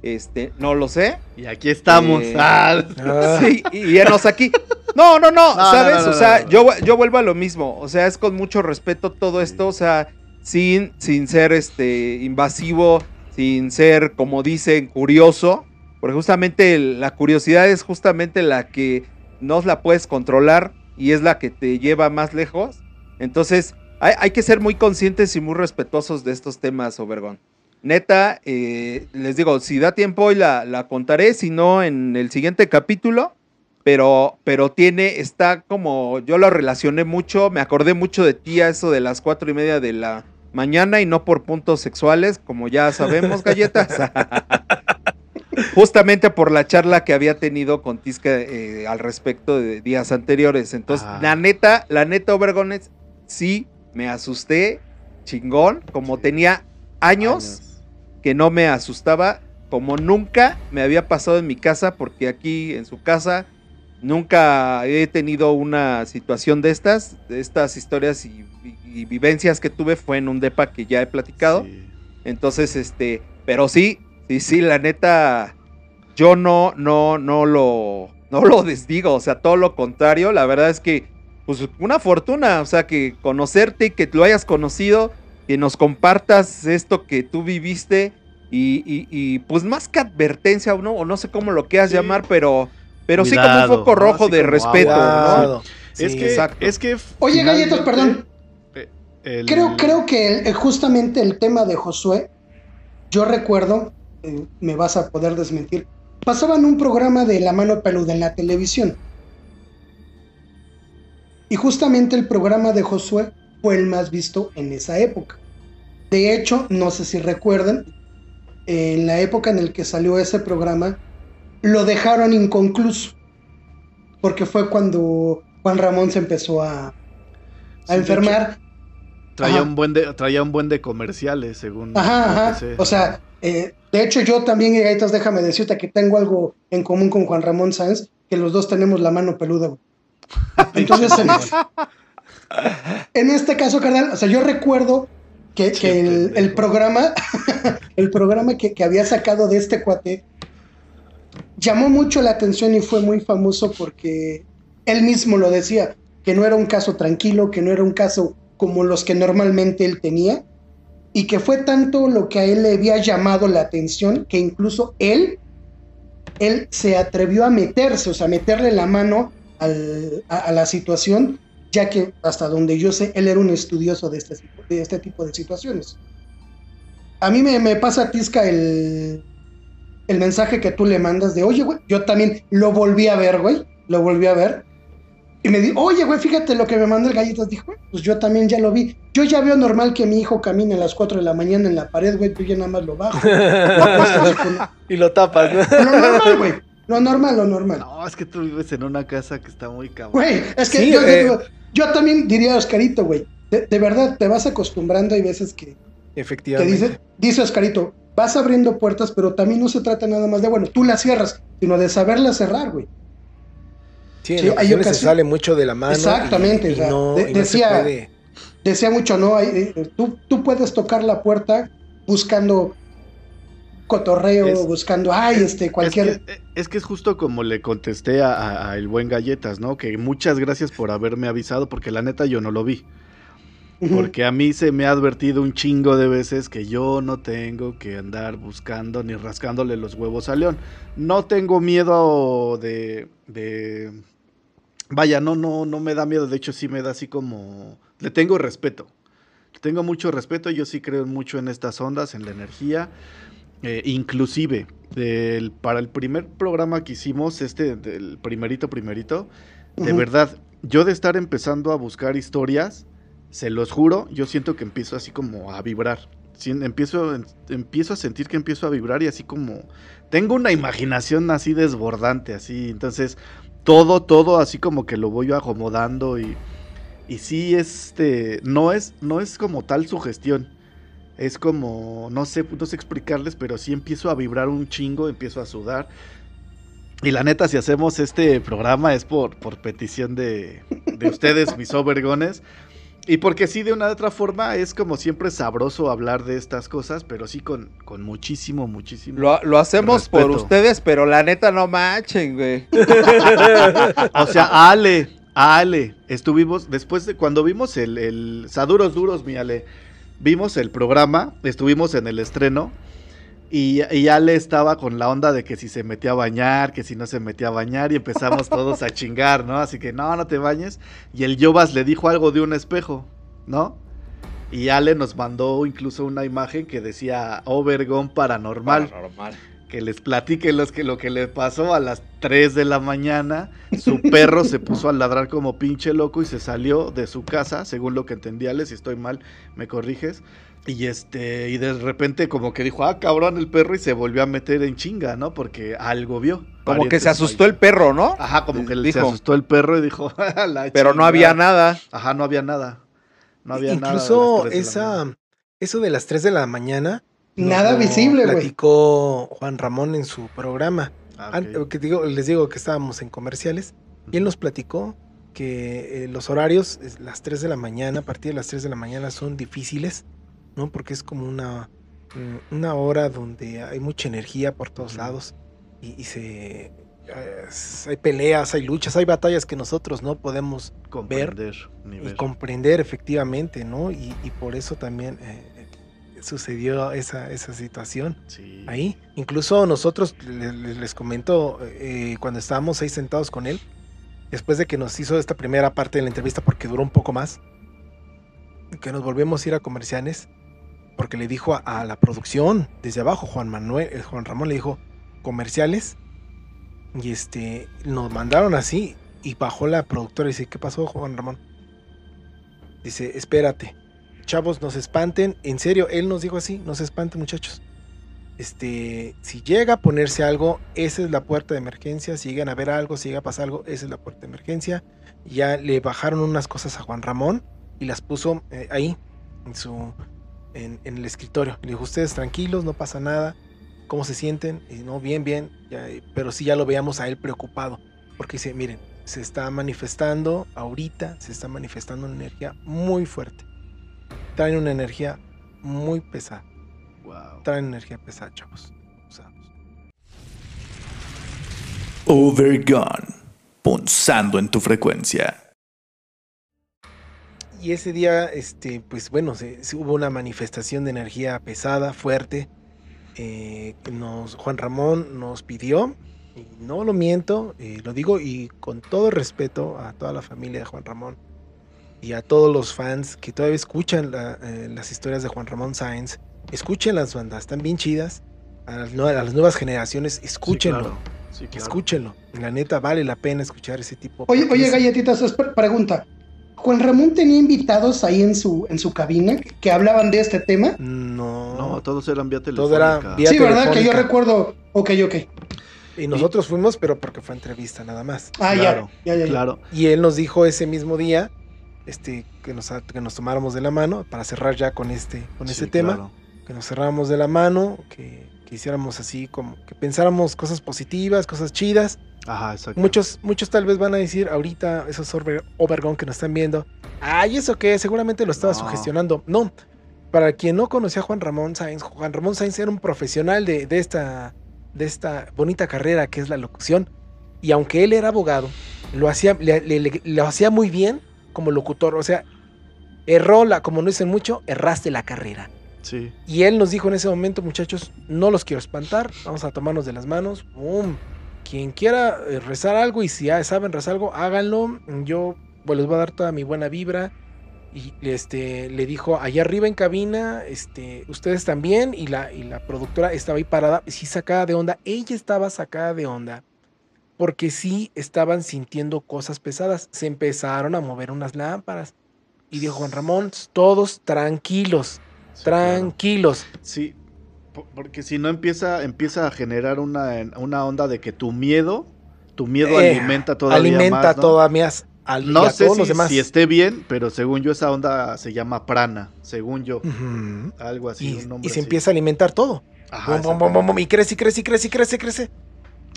este, no lo sé, Y aquí estamos. Eh, Ah, Ah, Sí, y enos aquí. No, no, no, No, ¿sabes? no, no, o sea, no, no. Yo, yo vuelvo a lo mismo. O sea, es con mucho respeto todo esto. O sea, sin, sin ser este invasivo, sin ser, como dicen, curioso. Porque justamente el- la curiosidad es justamente la que no la puedes controlar y es la que te lleva más lejos. Entonces, hay, que ser muy conscientes y muy respetuosos de estos temas, Obergón. Neta, eh, les digo, si da tiempo hoy la, la contaré, si no en el siguiente capítulo, pero, pero tiene, está como, yo lo relacioné mucho, me acordé mucho de ti a eso de las cuatro y media de la mañana y no por puntos sexuales, como ya sabemos, galletas. Justamente por la charla que había tenido con Tisca eh, al respecto de días anteriores. Entonces, Ah. la neta, la neta, Obergones, sí me asusté, chingón, como tenía años que no me asustaba como nunca me había pasado en mi casa, porque aquí en su casa nunca he tenido una situación de estas, de estas historias y, y- y vivencias que tuve fue en un depa que ya he platicado. sí. Entonces, este, pero sí, sí, sí, la neta, yo no, no, no lo, no lo desdigo, o sea, todo lo contrario, la verdad es que, pues, una fortuna, o sea, que conocerte y que lo hayas conocido, que nos compartas esto que tú viviste y, y- y, pues, más que advertencia, o no, o no sé cómo lo quieras Sí. llamar, pero, pero sí como un foco rojo de como respeto. Es que, exacto. es que. Oye, galletas, perdón. eh, el- Creo, creo que el- justamente el tema de Josué, yo recuerdo, eh, me vas a poder desmentir, pasaban un programa de La Mano Peluda en la televisión. Y justamente el programa de Josué fue el más visto en esa época. De hecho, no sé si recuerdan, en la época en la que salió ese programa, lo dejaron inconcluso. porque fue cuando Juan Ramón se empezó a, a Sí, enfermar. Traía Ajá. un buen de, traía un buen de comerciales, según. Ajá, ajá. O sea, eh, de hecho yo también, y ahorita déjame decirte que tengo algo en común con Juan Ramón Sáenz, que los dos tenemos la mano peluda. güey. Entonces, en, en este caso, carnal, o sea, yo recuerdo que, el programa, el programa que, que había sacado de este cuate, llamó mucho la atención y fue muy famoso porque él mismo lo decía, que no era un caso tranquilo, que no era un caso como los que normalmente él tenía, y que fue tanto lo que a él le había llamado la atención que incluso él, él se atrevió a meterse, o sea, meterle la mano a, la situación, ya que hasta donde yo sé, él era un estudioso de este, de este tipo de situaciones. A mí me, me pasa, Tisca, el, el mensaje que tú le mandas de, oye, güey, yo también lo volví a ver, güey, lo volví a ver. Y me dijo, oye, güey, fíjate lo que me mandó el galletas. Dijo, "Güey, pues yo también ya lo vi. Yo ya veo normal que mi hijo camine a las 4 de la mañana en la pared, güey, tú ya nada más lo bajo. y lo tapas, ¿no? lo normal, güey. Lo normal, lo normal. No, es que tú vives en una casa que está muy cabrón. Güey, es que Sí, yo, eh. digo, yo también diría, Oscarito, güey, de, de verdad te vas acostumbrando. Hay veces que, que Efectivamente. dice, dice Oscarito, vas abriendo puertas, pero también no se trata nada más de, bueno, tú las cierras, sino de saberlas cerrar, güey. Sí, en Sí, hay ocasiones se sale mucho de la mano. Exactamente, y o sea, no- de- y no se decía- puede- Decía mucho, ¿no? Hay, eh, tú, tú puedes tocar la puerta buscando cotorreo, Es- buscando, ay, este, cualquier... Es que, es que es justo como le contesté a, a- a el buen Galletas, ¿no? Que muchas gracias por haberme avisado, porque la neta yo no lo vi. Porque a mí se me ha advertido un chingo de veces que yo no tengo que andar buscando ni rascándole los huevos a León. No tengo miedo de, de... Vaya, no, no, no me da miedo. De hecho, sí me da así como... Le tengo respeto. Le tengo mucho respeto. Yo sí creo mucho en estas ondas, en la energía. Eh, inclusive, del- para el primer programa que hicimos, este, del primerito, primerito, de verdad, yo de estar empezando a buscar historias, se los juro, yo siento que empiezo así como a vibrar. Sí, empiezo, en- empiezo a sentir que empiezo a vibrar y así como... Tengo una imaginación así desbordante, así. Entonces, todo, todo así como que lo voy acomodando y... Y sí, este... No es, no es como tal su gestión. Es como... No sé, no sé explicarles, pero sí empiezo a vibrar un chingo, empiezo a sudar. Y la neta, si hacemos este programa es por, por petición de, de ustedes, mis obergones. Y porque sí, de una u otra forma, es como siempre sabroso hablar de estas cosas, pero sí con, con muchísimo, muchísimo. Lo, lo hacemos por ustedes, pero la neta no manchen, güey. O sea, Ale, Ale, estuvimos, después de cuando vimos el, el Saduros Duros, mi Ale, vimos el programa, estuvimos en el estreno. Y, y Ale estaba con la onda de que si se metía a bañar, que si no se metía a bañar, y empezamos todos a chingar, ¿no? Así que no, no te bañes. Y el Yobas le dijo algo de un espejo, ¿no? Y Ale nos mandó incluso una imagen que decía Overgon paranormal Normal. que les platique los que, lo que le pasó a las 3 de la mañana. Su perro se puso a ladrar como pinche loco y se salió de su casa, según lo que entendía, Ale, si estoy mal, me corriges. Y este, y de repente como que dijo, ah, cabrón, el perro, y se volvió a meter en chinga, ¿no? Porque algo vio. Como que se asustó el perro, ¿no? Ajá, como que le- se asustó el perro y dijo, "A la Pero no chingada". había nada. Ajá, no había nada. No había nada. Incluso 3 de la esa, eso de las 3 de la mañana. Nada visible, güey. Platicó Juan Ramón en su programa. Ah, que digo, les digo que estábamos en comerciales y él nos platicó que eh, los horarios, las 3 de la mañana, a partir de las 3 de la mañana son difíciles, ¿no? Porque es como una, mm, una hora donde hay mucha energía por todos lados y, y se... eh, hay peleas, hay luchas, hay batallas que nosotros no podemos comprender ni y ver. comprender efectivamente, ¿no? Y, y por eso también eh, eh, sucedió esa, esa situación Sí. ahí. Incluso nosotros, le- le- les, comento, eh, cuando estábamos ahí sentados con él, después de que nos hizo esta primera parte de la entrevista, porque duró un poco más, que nos volvemos a ir a comerciales, porque le dijo a, la producción, desde abajo, Juan Manuel, eh, Juan Ramón le dijo, comerciales, y este, nos mandaron así, y bajó la productora y dice, ¿qué pasó, Juan Ramón? Dice, espérate, chavos, no se espanten, en serio, él nos dijo así, no se espanten, muchachos Este, si llega a ponerse algo, esa es la puerta de emergencia. Si llegan a ver algo, si llega a pasar algo, esa es la puerta de emergencia. Ya le bajaron unas cosas a Juan Ramón y las puso eh, ahí, en su en, en el escritorio. Le dijo, ustedes tranquilos, no pasa nada. ¿Cómo se sienten? Y no, bien, bien. ya, eh, pero sí ya lo veíamos a él preocupado. Porque dice, miren, se está manifestando ahorita, se está manifestando una energía muy fuerte. Traen una energía muy pesada. Wow. Traen energía pesada, chavos. Overgone. Punzando en tu frecuencia. Y ese día, este, pues bueno, se, se hubo una manifestación de energía pesada, fuerte. eh, que nos, Juan Ramón nos pidió, y no lo miento, eh, lo digo y con todo respeto a toda la familia de Juan Ramón y a todos los fans que todavía escuchan la- eh, las historias de Juan Ramón Sáenz, escuchen las bandas, están bien chidas. A las, nue- a las nuevas generaciones, escúchenlo, Sí, claro. Sí, claro. escúchenlo. La neta, vale la pena escuchar ese tipo. Oye, oye, galletitas, pregunta. Juan Ramón tenía invitados ahí en su, en su cabina que, hablaban de este tema. No, No, todos eran vía Todo telefónica. era vía- Sí, ¿verdad? Que yo recuerdo. Ok, ok. Y nosotros fuimos, pero porque fue entrevista nada más. Ah, Claro, ya, ya, ya, ya. Claro. Y él nos dijo ese mismo día este, que, nos, que nos tomáramos de la mano para cerrar ya con este, con Sí, ese tema. claro. Que nos cerráramos de la mano, que, que hiciéramos así como que pensáramos cosas positivas, cosas chidas. Ajá, exacto. Muchos, muchos tal vez van a decir ahorita, esos Overgone que nos están viendo, ay, ¿eso qué? Seguramente lo estaba No. sugestionando. No, para quien no conocía a Juan Ramón Sainz, Juan Ramón Sainz era un profesional de, de esta, de esta bonita carrera que es la locución. Y aunque él era abogado, lo hacía, le- le- le- lo hacía muy bien como locutor. O sea, erró la, como no dicen mucho, erraste la carrera. Y él nos dijo en ese momento, muchachos, no los quiero espantar, vamos a tomarnos de las manos. ¡Bum! Quien quiera eh, rezar algo y si ya saben rezar algo, háganlo. Yo pues, les voy a dar toda mi buena vibra. Y este, le dijo, allá arriba en cabina, este, ustedes también. Y la, y la productora estaba ahí parada, sí sacada de onda. Ella estaba sacada de onda. Porque sí estaban sintiendo cosas pesadas. Se empezaron a mover unas lámparas. Y dijo Juan Ramón, todos tranquilos, sí, claro. tranquilos. Sí, po- porque si no empieza, empieza a generar una, una onda de que tu miedo, tu miedo Eh, alimenta todavía alimenta más, ¿no? todavía al, No a sé todos si, los demás. si esté bien, pero según yo esa onda se llama prana, según yo. Algo así, y, un nombre y se así. empieza a alimentar todo. Ajá, bum, bum, bum, y crece, y crece, y crece, y crece, y crece.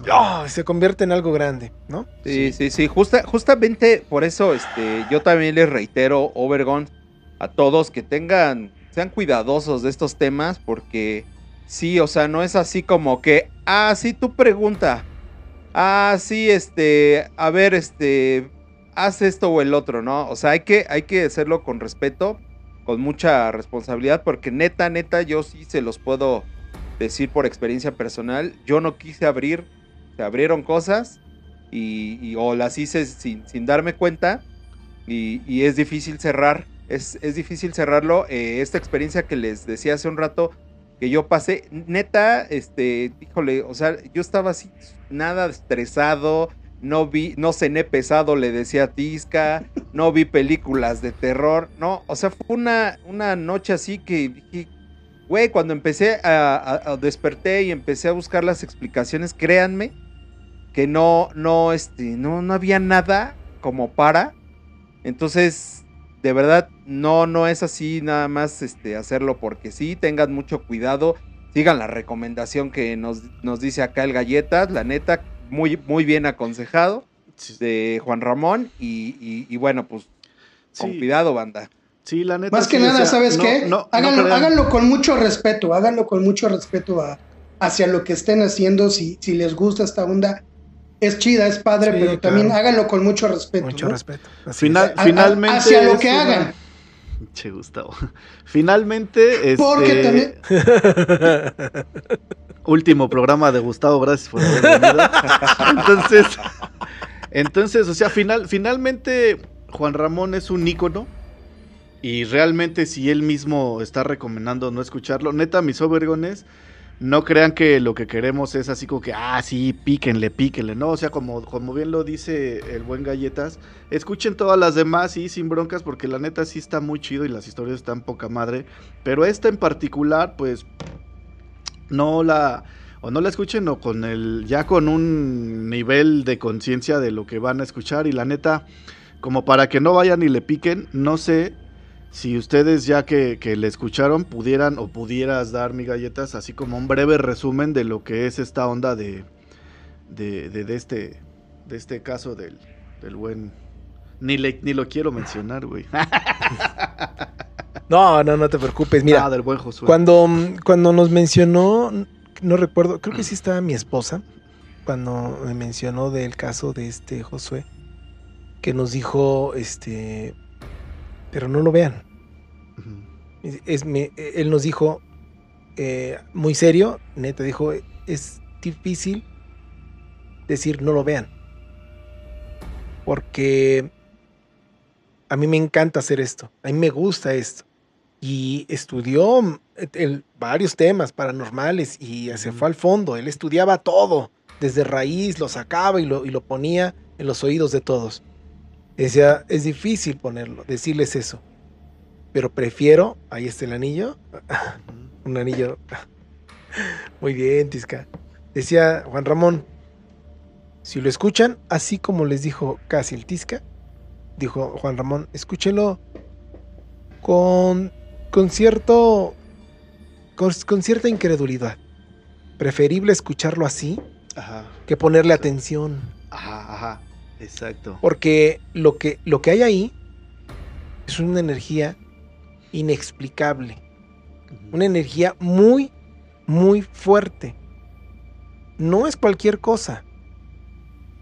¡Ah! se convierte en algo grande, ¿no? Sí, sí, sí, justa- justamente por eso este, yo también les reitero, Overgon, a todos que tengan, sean cuidadosos de estos temas, porque sí, o sea, no es así como que, ah, sí, tu pregunta, ah, sí, este, a ver, este, haz esto o el otro, ¿no? O sea, hay que, hay que hacerlo con respeto, con mucha responsabilidad, porque neta, neta, yo sí se los puedo decir por experiencia personal, yo no quise abrir, se abrieron cosas y, o las hice sin, sin darme cuenta y es difícil cerrar, es, es difícil cerrarlo. Eh, esta experiencia que les decía hace un rato que yo pasé, neta, este, híjole, o sea, yo estaba así, nada estresado, no vi, no cené pesado, le decía a Tisca, no vi películas de terror, no, o sea, fue una, una noche así que dije, güey, cuando empecé a, a- a- desperté y empecé a buscar las explicaciones, créanme que no, no, este, no, no había nada como para. Entonces, de verdad, no, no es así nada más este, hacerlo porque sí, tengan mucho cuidado, sigan la recomendación que nos, nos dice acá el Galletas, la neta, muy, muy bien aconsejado de Juan Ramón y, y- y bueno, pues con sí, cuidado, banda. sí, la neta. Más que sí, o nada, sea, ¿sabes no- qué? no- háganlo, háganlo con mucho respeto, háganlo con mucho respeto a- hacia lo que estén haciendo, si, si les gusta esta onda. Es chida, es padre, Sí, pero también háganlo con mucho respeto. Mucho ¿no? respeto. Final-. A- finalmente. hacia lo que una- hagan. Che, Gustavo. Finalmente, Porque este, también- último programa de Gustavo, gracias por haber venido. Entonces, entonces, o sea, final, finalmente Juan Ramón es un ícono y realmente si él mismo está recomendando no escucharlo, neta, mis overgones, no crean que lo que queremos es así como que, ah, sí, píquenle, píquenle, no, o sea, como, como bien lo dice el buen Galletas, escuchen todas las demás, sí, sin broncas, porque la neta sí está muy chido y las historias están poca madre, pero esta en particular, pues, no la o no la escuchen o con el ya con un nivel de conciencia de lo que van a escuchar y la neta como para que no vayan y le piquen, no sé si ustedes ya que, que le escucharon pudieran o pudieras dar mi galletas así como un breve resumen de lo que es esta onda de de, de, de este de este caso del, del buen ni le, ni lo quiero mencionar, güey. No, no, no te preocupes. Mira, Ah, del buen Josué. Cuando, cuando nos mencionó, no recuerdo, creo que sí estaba mi esposa, cuando me mencionó del caso de este Josué, que nos dijo, este, pero no lo vean. Es, me- él nos dijo, eh, muy serio, neta, dijo, es difícil decir no lo vean. Porque a mí me encanta hacer esto, a mí me gusta esto. Y estudió el- varios temas paranormales y se fue al fondo, él estudiaba todo, desde raíz, lo sacaba y lo, y lo ponía en los oídos de todos. Decía, es difícil ponerlo, decirles eso. Pero prefiero, ahí está el anillo, un anillo. Muy bien, Tisca. Decía Juan Ramón, si lo escuchan, así como les dijo casi el Tisca, dijo Juan Ramón, escúchelo con, con cierto, con, con cierta incredulidad. Preferible escucharlo así Ajá, que ponerle atención. ajá, ajá. Exacto. Porque lo que, lo que hay ahí es una energía inexplicable. Una energía muy, muy fuerte. No es cualquier cosa.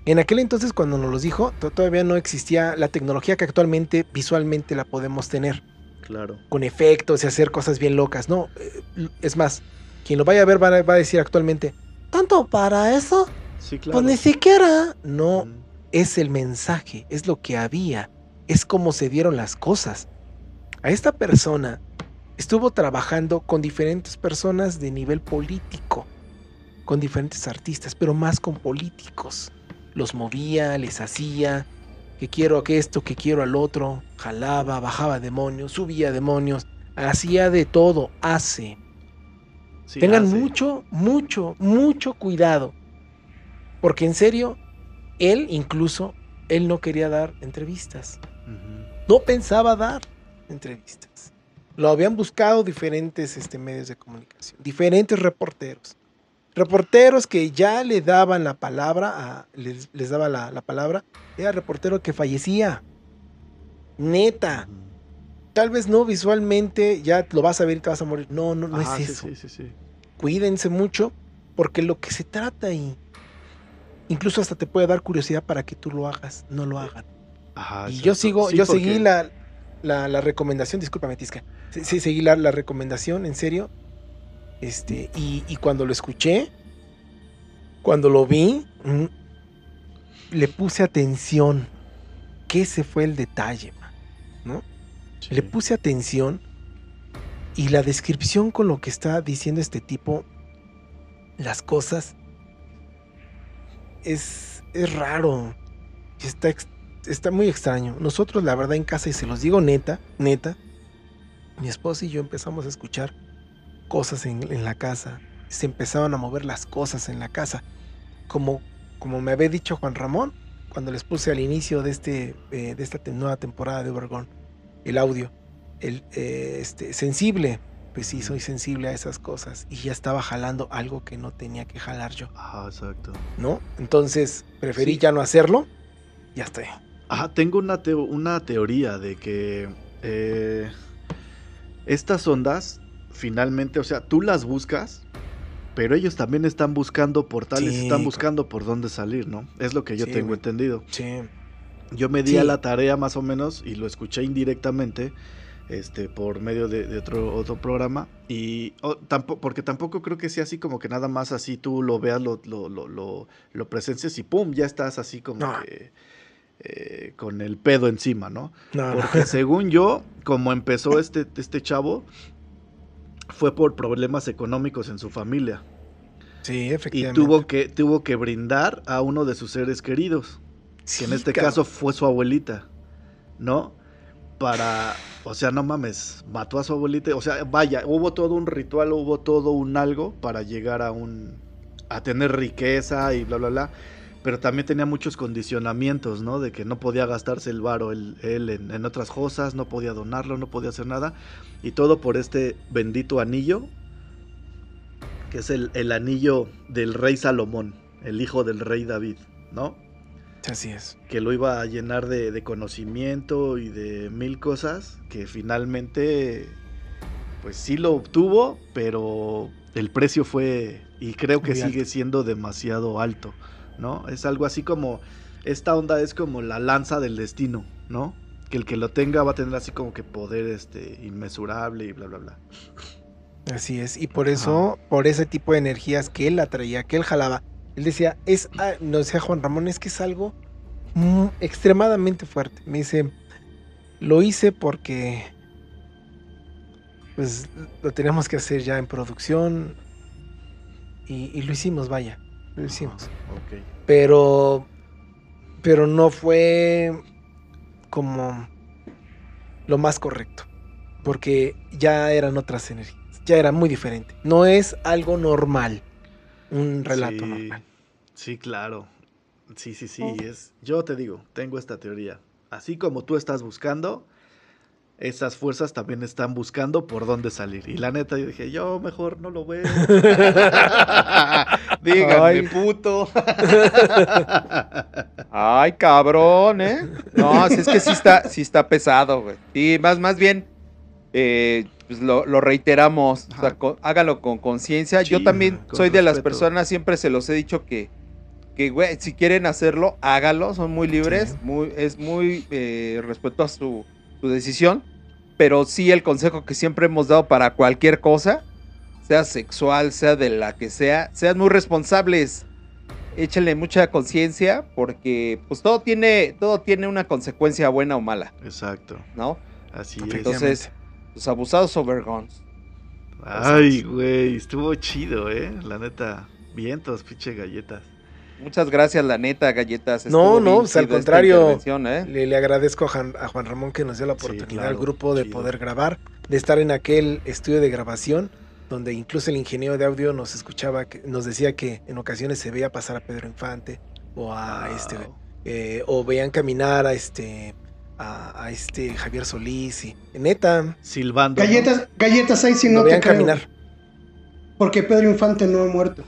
En aquel entonces cuando nos los dijo, to- todavía no existía la tecnología que actualmente visualmente la podemos tener. Claro. Con efectos y hacer cosas bien locas. No, eh, es más, quien lo vaya a ver va a, decir actualmente, ¿tanto para eso? Sí, claro. Pues ni siquiera. No. Es el mensaje, es lo que había, es cómo se dieron las cosas. A esta persona estuvo trabajando con diferentes personas de nivel político, con diferentes artistas, pero más con políticos. Los movía, les hacía, que quiero que esto, que quiero al otro, jalaba, bajaba demonios, subía demonios, hacía de todo, hace. Sí, Tengan hace. mucho, mucho, mucho cuidado. Porque en serio, él incluso, él no quería dar entrevistas. No pensaba dar entrevistas. Lo habían buscado diferentes este, medios de comunicación, diferentes reporteros. Reporteros que ya le daban la palabra, a- les, les daba la, la palabra, era reportero que fallecía. Neta. Tal vez no visualmente, ya lo vas a ver y te vas a morir. No, no, no es sí, eso Sí, sí, sí. cuídense mucho, porque lo que se trata ahí, incluso hasta te puede dar curiosidad para que tú lo hagas, no lo hagan. Ajá, y yo sigo, Sí, yo porque- seguí la, la, la recomendación, discúlpame, Tisca, sí, sí, seguí la, la recomendación, en serio, este, y, y cuando lo escuché, cuando lo vi, mm, le puse atención, que ese fue el detalle, man, ¿no? Sí. Le puse atención y la descripción con lo que está diciendo este tipo, las cosas, es, es raro. Está, está muy extraño. Nosotros, la verdad, en casa, y se los digo neta, neta, mi esposa y yo empezamos a escuchar cosas en, la casa. Se empezaban a mover las cosas en la casa. Como, como me había dicho Juan Ramón, cuando les puse al inicio de, este, eh, de esta nueva temporada de Obergón, el audio, el eh, este, sensible. Pues sí, soy sensible a esas cosas. Y ya estaba jalando algo que no tenía que jalar yo, Ajá, exacto. ¿no? Entonces, preferí Sí. ya no hacerlo. Ya está. Ajá, tengo una, teo- una teoría de que eh, estas ondas, finalmente, o sea, tú las buscas, pero ellos también están buscando portales, Sí, están buscando por dónde salir, ¿no? Es lo que yo Sí, tengo entendido. Sí. Yo me di a la tarea más o menos y lo escuché indirectamente este, por medio de, de otro, otro programa. Y oh, tampoco, porque tampoco creo que sea así como que nada más así tú lo veas, lo, lo, lo, lo, presencias y pum, ya estás así como No. que eh, con el pedo encima, ¿no? No, no. Porque según yo, como empezó este, este chavo, fue por problemas económicos en su familia. Sí, Y efectivamente. tuvo que, tuvo que brindar a uno de sus seres queridos que en Sí, este cabrón. caso fue su abuelita, ¿no? Para, O sea, no mames, mató a su abuelita. O sea, vaya, hubo todo un ritual, hubo todo un algo para llegar a un. a tener riqueza y bla, bla, bla. Pero también tenía muchos condicionamientos, ¿no? De que no podía gastarse el varo él, en, en otras cosas, no podía donarlo, no podía hacer nada. Y todo por este bendito anillo, que es el, el anillo del rey Salomón, el hijo del rey David, ¿no? Así es. que lo iba a llenar de, de conocimiento y de mil cosas que finalmente pues sí lo obtuvo pero el precio fue y creo que Muy sigue siendo demasiado alto no es algo así como esta onda es como la lanza del destino no que el que lo tenga va a tener así como que poder este inmesurable y bla bla bla Así es. Y por eso, por ese tipo de energías que él atraía, que él jalaba, él decía, es, ah, no decía Juan Ramón, es que es algo mm, extremadamente fuerte. Me dice, lo hice porque pues lo teníamos que hacer ya en producción y, y lo hicimos, vaya, lo hicimos. ok Pero, pero no fue como lo más correcto, porque ya eran otras energías, ya era muy diferente. No es algo normal, un relato sí, normal. Sí, claro. Sí, sí, sí. Es, yo te digo, tengo esta teoría. Así como tú estás buscando, esas fuerzas también están buscando por dónde salir. Y la neta, yo dije, yo mejor no lo veo. Díganme, Ay. puto. Ay, cabrón, ¿eh? No, si es que sí está, sí está pesado, güey. Y más, más bien, eh, pues lo, lo reiteramos. O sea, Ajá. co- hágalo con conciencia. Yo también con soy de las personas, siempre se los he dicho que, que, güey, si quieren hacerlo, hágalo, son muy libres, Sí. muy, es muy eh, respeto a su, su decisión. Pero sí el consejo que siempre hemos dado para cualquier cosa, sea sexual, sea de la que sea, sean muy responsables échenle mucha conciencia porque pues todo tiene todo tiene una consecuencia buena o mala, Exacto. ¿no? Así es. Entonces, los abusados over guns. Ay, güey, estuvo chido, ¿eh? La neta. Vientos, pinche galletas. Muchas gracias, la neta, galletas. No, Estuvo no, pues, al contrario. ¿eh? Le, le agradezco a, Jan- a Juan Ramón que nos dio la Sí, oportunidad claro, al grupo de chido. poder grabar, de estar en aquel estudio de grabación, donde incluso el ingeniero de audio nos escuchaba, que, nos decía que en ocasiones se veía pasar a Pedro Infante o a Wow. este, eh, o veían caminar a este, a, a este Javier Solís y neta, Silbando. ¿no? Galletas, galletas ahí si lo no te creo. caminar. Porque Pedro Infante no ha muerto.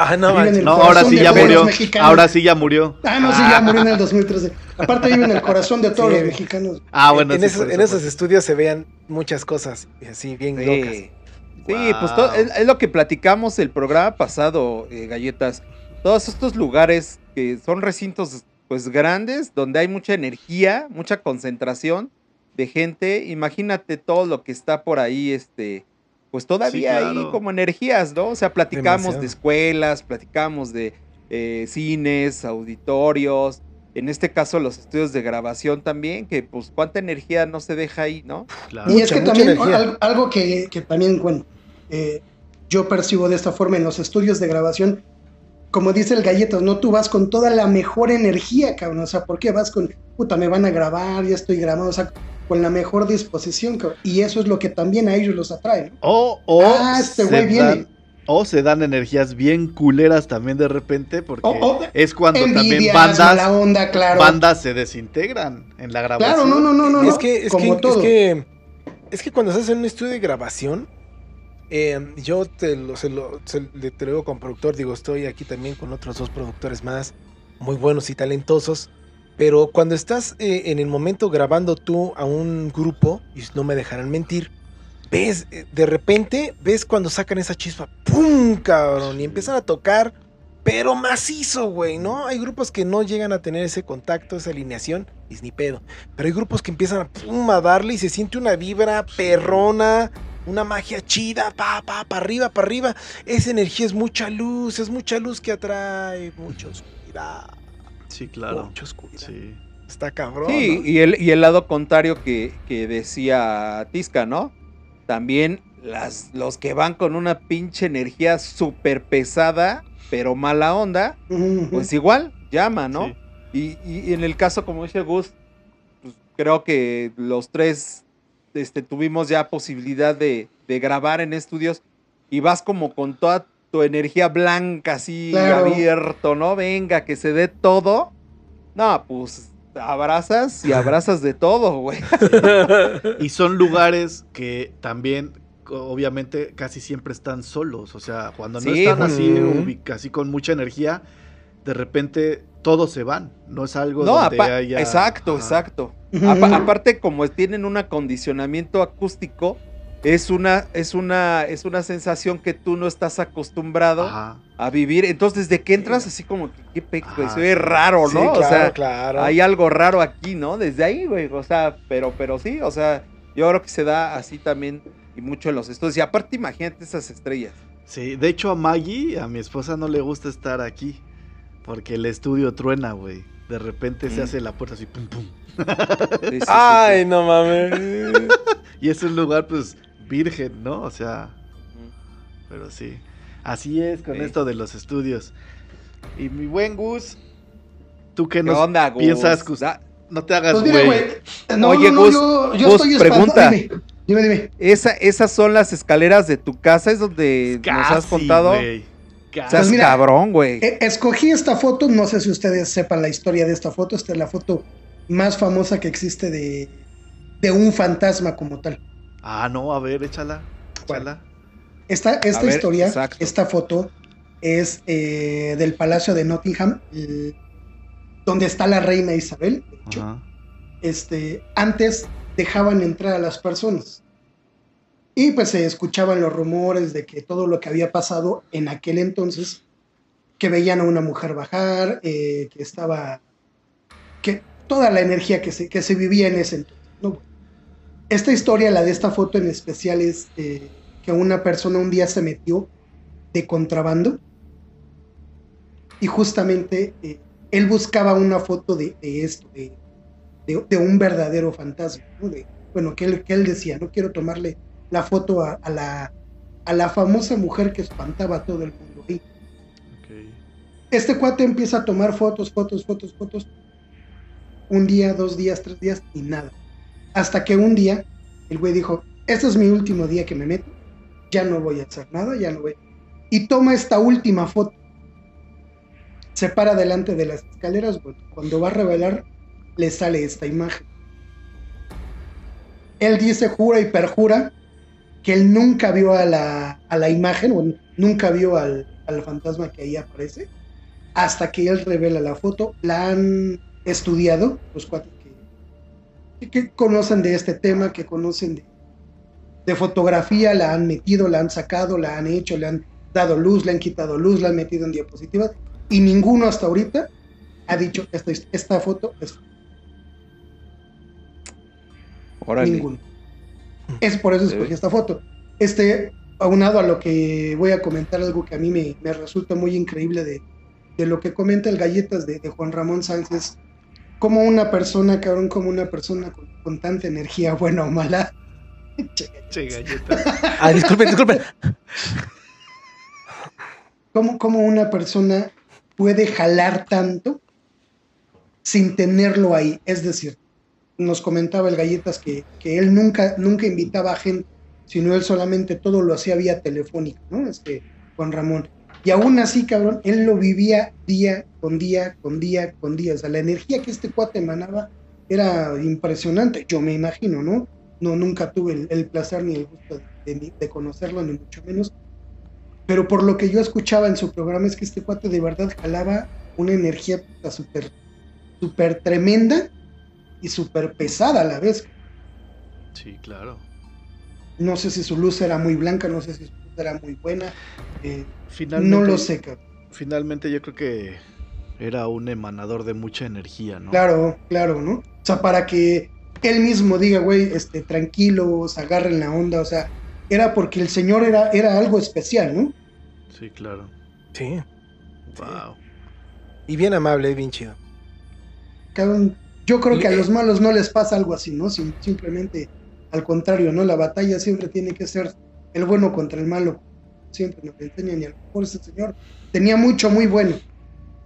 Ah, no, No, ahora sí ya murió. mexicanos. Ahora sí ya murió. Ah, no, sí, ya murió en el 2013. Aparte vive en el corazón de todos Sí. los mexicanos. Ah, bueno, en, sí, esos, en eso esos estudios se veían muchas cosas, así bien locas. Sí, Sí, pues to- Wow. es, es lo que platicamos el programa pasado, eh, galletas. Todos estos lugares que son recintos pues grandes, donde hay mucha energía, mucha concentración de gente. Imagínate todo lo que está por ahí, este, pues todavía hay claro. como energías, ¿no? O sea, platicamos Demasiado. de escuelas, platicamos de eh, cines, auditorios. En este caso, los estudios de grabación también, que pues cuánta energía no se deja ahí, ¿no? Claro. Y es que también energía. algo que, que también, bueno, eh, yo percibo de esta forma en los estudios de grabación, como dice el galletas, no tú vas con toda la mejor energía, cabrón. O sea, ¿por qué vas con, puta, me van a grabar, ya estoy grabando? O sea, con la mejor disposición, cabrón. Y eso es lo que también a ellos los atrae, ¿no? O, o, Ah, este se güey viene. dan, o se dan energías bien culeras también de repente, porque O- o es cuando también Envidias, bandas, onda, claro. bandas se desintegran en la grabación. Claro, no, no, no, no. es que, es, como que, todo. es que es que cuando estás en un estudio de grabación, eh, yo te lo, se lo, se- te lo digo con productor, digo, estoy aquí también con otros dos productores más, muy buenos y talentosos, pero cuando estás eh, en el momento grabando tú a un grupo, y no me dejarán mentir, ves, eh, de repente, ves cuando sacan esa chispa, ¡pum! cabrón, y empiezan a tocar, pero macizo, güey, ¿no? Hay grupos que no llegan a tener ese contacto, esa alineación, es ni pedo. Pero hay grupos que empiezan a, pum, a darle y se siente una vibra perrona, una magia chida, pa, pa, para arriba, para arriba. Esa energía es mucha luz, es mucha luz que atrae, mucha oscuridad. Sí, claro. Mucha oscuridad. Sí. Está cabrón. Sí, ¿no? y el, y el lado contrario que, que decía Tisca, ¿no? También las, los que van con una pinche energía súper pesada, pero mala onda, pues igual, llama, ¿no? Sí. Y, y en el caso, como dice Gus, pues creo que los tres este, tuvimos ya posibilidad de, de grabar en estudios y vas como con toda tu energía blanca así Claro. abierto, ¿no? Venga, que se dé todo. No, pues abrazas y abrazas de todo, güey. Y son lugares que también, obviamente, casi siempre están solos. O sea, cuando no Sí, están así, ubic- así con mucha energía, de repente todos se van. No es algo No, donde haya... exacto, Ajá. exacto. Apa- aparte, como tienen un acondicionamiento acústico, es una, es una, es una sensación que tú no estás acostumbrado Ajá. a vivir. Entonces, desde que entras, así como que qué se ve sí. raro, ¿no? Sí, o claro, sea, claro. hay algo raro aquí, ¿no? Desde ahí, güey. O sea, pero, pero sí, o sea, yo creo que se da así también y mucho en los estudios. Y aparte, imagínate esas estrellas. Sí, de hecho a Maggie, a mi esposa, no le gusta estar aquí. Porque el estudio truena, güey. De repente se Mm. hace la puerta así, pum, pum. Sí, sí, sí, Ay, sí. no mames. Y es un lugar, pues, virgen, ¿no? O sea, Mm. pero sí. Así es con Sí. esto de los estudios. Y mi buen Gus, ¿tú qué ¿Qué nos onda, Gus? piensas, Gus? Da- No te hagas, Pues güey. güey. No, Oye, no, no, Gus, yo, yo Gus, estoy pregunta. Dime, dime, dime. Esa, esas son las escaleras de tu casa, es donde nos has contado. güey. Seas Pues mira, cabrón, güey. Eh, escogí esta foto, no sé si ustedes sepan la historia de esta foto. Esta es la foto más famosa que existe de, de un fantasma como tal. Ah, no, a ver, échala. Échala. Esta, esta ver, historia, exacto. esta foto es eh, del Palacio de Nottingham, el- donde está la reina Isabel. de hecho. Este, antes dejaban entrar a las personas. Y pues se escuchaban los rumores de que todo lo que había pasado en aquel entonces, que veían a una mujer bajar, eh, que estaba, que toda la energía que se, que se vivía en ese entonces. Esta historia, la de esta foto en especial, es eh, que una persona un día se metió de contrabando y justamente eh, él buscaba una foto de, esto, de, de, un verdadero fantasma. bueno, que él, que él decía, no quiero tomarle la foto a, a la, a la famosa mujer que espantaba a todo el mundo. ahí. Este cuate empieza a tomar fotos, fotos, fotos, fotos. Un día, dos días, tres días y nada. Hasta que un día el güey dijo, este es mi último día que me meto, ya no voy a hacer nada, ya no voy. Y toma esta última foto. Se para delante de las escaleras, bueno, cuando va a revelar, le sale esta imagen. Él dice, jura y perjura, que él nunca vio a la, a la imagen, o nunca vio al, al fantasma que ahí aparece, hasta que él revela la foto. La han estudiado los cuatro que, que conocen de este tema, que conocen de, de fotografía, la han metido, la han sacado, la han hecho, le han dado luz, le han quitado luz, la han metido en diapositivas, y ninguno hasta ahorita ha dicho esta, esta foto es Órale. Ninguno. Es por eso escogí esta foto. Este, aunado a lo que voy a comentar, algo que a mí me, me resulta muy increíble de, de lo que comenta el Galletas de, de Juan Ramón Sánchez, como una persona, cabrón, como una persona con, con tanta energía, buena o mala. Che, Che, galleta. Ah, disculpen, disculpen. ¿Cómo, cómo una persona puede jalar tanto sin tenerlo ahí? Es decir, nos comentaba el Galletas que, que él nunca, nunca invitaba a gente, sino él solamente todo lo hacía vía telefónica, ¿no? Este, Juan Ramón. Y aún así, cabrón, él lo vivía día con día, con día, con día. O sea, la energía que este cuate emanaba era impresionante, yo me imagino, ¿no? No, nunca tuve el, placer ni el gusto de, de- de conocerlo, ni mucho menos. Pero por lo que yo escuchaba en su programa es que este cuate de verdad jalaba una energía súper, súper tremenda y súper pesada a la vez. Sí, claro. No sé si su luz era muy blanca, no sé si su luz era muy buena. eh, Finalmente, no lo sé, cabrón. Finalmente yo creo que era un emanador de mucha energía, ¿no? Claro, claro, ¿no? O sea, para que él mismo diga, güey, este, tranquilos, agarren la onda, o sea, era porque el señor era, era algo especial, ¿no? Sí, claro. Sí. Wow. Y bien amable, bien chido. Cabrón, yo creo que a los malos no les pasa algo así, ¿no? Sim- simplemente al contrario, ¿no? La batalla siempre tiene que ser el bueno contra el malo. Siempre nos lo enseñan y a lo mejor ese señor tenía mucho muy bueno.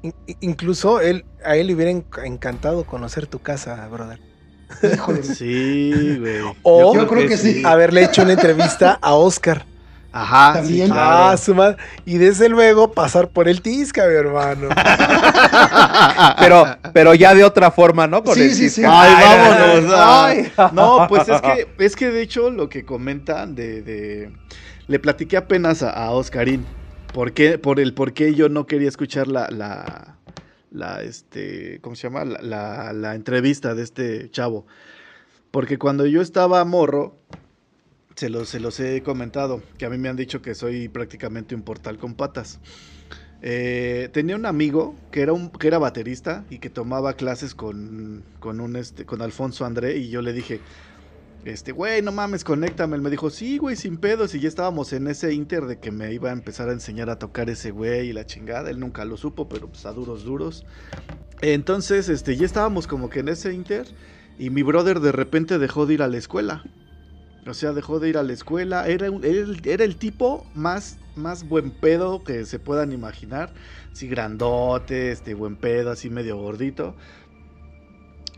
In- incluso él, a él le hubiera enc- encantado conocer tu casa, brother. Híjole. Sí, güey. O- Yo creo que sí. Haberle hecho una entrevista a Oscar. Ajá, También. sí, claro. Ah, su madre. Y desde luego pasar por el Tisca, mi hermano. Pero, pero ya de otra forma, ¿no? Con Sí, el sí, sí. Ay, Ay, vámonos. ay. ah. No, pues es que, es que de hecho lo que comentan de, de- le platiqué apenas a, a Oscarín. ¿Por qué? Por el por qué yo no quería escuchar la, la, la, este, ¿cómo se llama? La, la- la entrevista de este chavo. Porque cuando yo estaba morro, se los, se los he comentado, que a mí me han dicho que soy prácticamente un portal con patas. Eh, tenía un amigo que era un que era baterista y que tomaba clases con, con un este con Alfonso André y yo le dije este güey no mames conéctame él me dijo sí güey sin pedos y ya estábamos en ese inter de que me iba a empezar a enseñar a tocar ese güey y la chingada. Él nunca lo supo pero pues a duros duros. Entonces este ya estábamos como que en ese inter y mi brother de repente dejó de ir a la escuela o sea, dejó de ir a la escuela. Era, el, tipo más, más buen pedo que se puedan imaginar. Así grandote, este buen pedo, así medio gordito.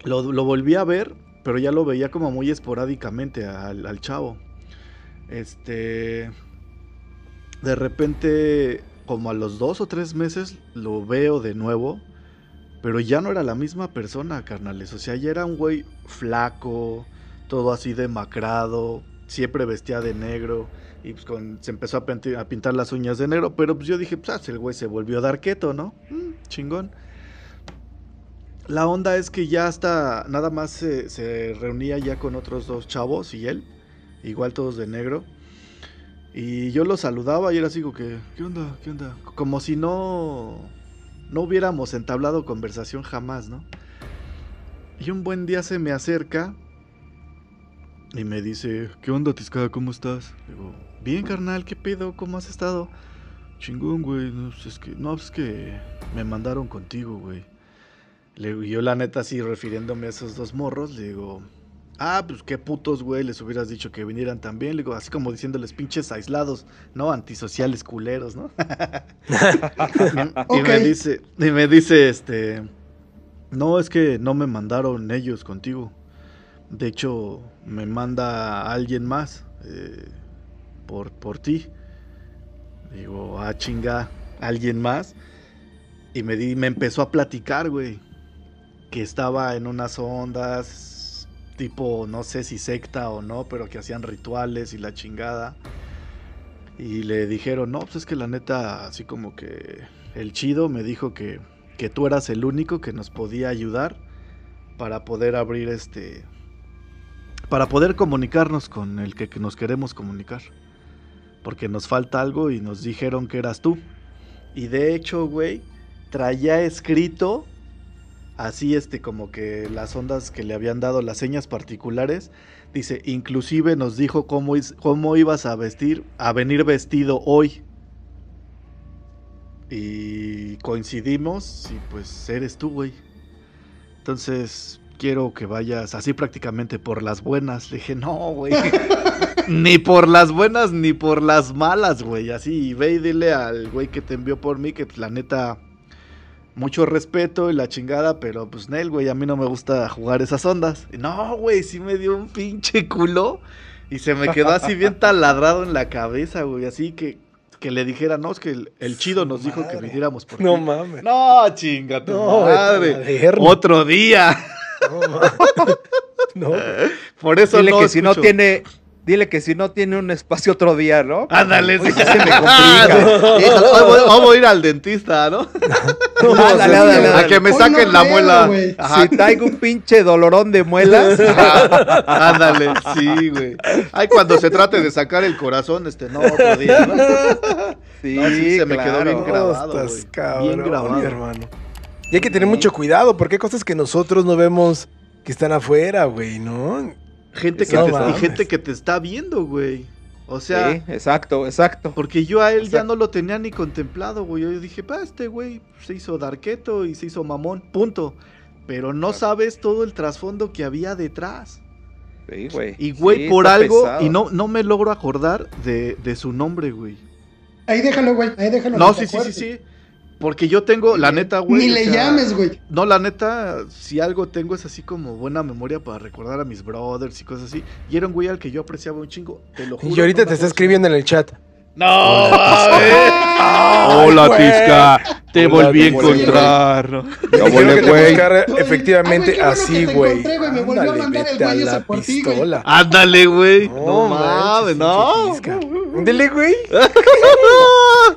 Lo, lo volví a ver, pero ya lo veía como muy esporádicamente al, al chavo. Este. De repente, como a los dos o tres meses, lo veo de nuevo. Pero ya no era la misma persona, carnales. O sea, ya era un güey flaco, todo así demacrado, siempre vestía de negro y pues se empezó a, pinti- a pintar las uñas de negro, pero pues yo dije, pues ah, el güey se volvió darqueto, ¿no? Mm, chingón. La onda es que ya hasta nada más se, se reunía ya con otros dos chavos y él, igual todos de negro. Y yo lo saludaba y era así como que, ¿qué onda? ¿Qué onda? Como si no, no hubiéramos entablado conversación jamás, ¿no? Y un buen día se me acerca y me dice, ¿qué onda, Tiscada? ¿Cómo estás? Digo, bien, carnal, ¿qué pedo? ¿Cómo has estado? Chingón, güey. No, pues es que, no, pues es que me mandaron contigo, güey. Le digo, yo la neta así refiriéndome a esos dos morros, le digo, ah, pues qué putos, güey, les hubieras dicho que vinieran también. Le digo, así como diciéndoles pinches aislados, ¿no? Antisociales culeros, ¿no? y, me dice, y me dice, este, no, es que no me mandaron ellos contigo. De hecho, me manda alguien más eh, por, por ti. Digo, ah, chinga, alguien más. Y me, di, me empezó a platicar, güey. Que estaba en unas ondas, tipo, no sé si secta o no, pero que hacían rituales y la chingada. Y le dijeron, no, pues es que la neta, así como que el chido me dijo que, que tú eras el único que nos podía ayudar para poder abrir este... Para poder comunicarnos con el que, nos queremos comunicar. Porque nos falta algo y nos dijeron que eras tú. Y de hecho, güey, traía escrito así este como que las ondas que le habían dado las señas particulares dice inclusive nos dijo cómo, cómo ibas a vestir a venir vestido hoy y coincidimos y pues eres tú güey entonces quiero que vayas así prácticamente por las buenas le dije no güey ni por las buenas ni por las malas güey así ve y dile al güey que te envió por mí que pues, la neta mucho respeto y la chingada, pero pues Nel, güey, a mí no me gusta jugar esas ondas. Y no, güey, sí me dio un pinche culo y se me quedó así bien taladrado en la cabeza, güey, así que, que le dijera, no, es que el, el chido nos dijo que viniéramos por No ti". mames. No, chinga tu No, madre. Otro día. No, Por eso Dile no que si no tiene, dile que si no tiene un espacio otro día, ¿no? Ándale, Hoy sí. sí se me complica. Hoy voy a ir al dentista, ¿no? Ándale, ándale, A que me Hoy saquen no la muela. Ajá. Si traigo un pinche dolorón de muelas, Ándale, sí, güey. Ay, cuando se trate de sacar el corazón, este, no, otro día, ¿no? sí, No, sí, se me quedó claro. bien grabado, güey. Bien grabado. hermano. Y hay que tener mucho cuidado porque hay cosas que nosotros no vemos que están afuera, güey, ¿no? Gente que No te, y gente que te está viendo, güey. O sea, sí, exacto, exacto. porque yo a él ya no lo tenía ni contemplado, güey. Yo dije, pa, este güey se hizo darqueto y se hizo mamón, punto. Pero no sabes todo el trasfondo que había detrás. Sí, güey. Y güey, Sí, por algo, pesado. y no, no me logro acordar de, de su nombre, güey. Ahí déjalo, güey. Ahí déjalo. No, sí, sí, sí, sí. Porque yo tengo, la neta, güey. Ni le sea, llames, güey. No, la neta, si algo tengo es así como buena memoria para recordar a mis brothers y cosas así. Y era un güey al que yo apreciaba un chingo. Te lo juro. Y ahorita no te está escribiendo en el chat. No, mames. Hola, güey. Tisca. Te Hola, volví a volví. encontrar. ¿no? Yo que te güey. Güey, efectivamente ay, güey, así, que te güey. encontré, güey, me volvió a Ándale, mandar el a güey ese por ti, güey. Ándale, güey. No, mames, no. Dele, güey.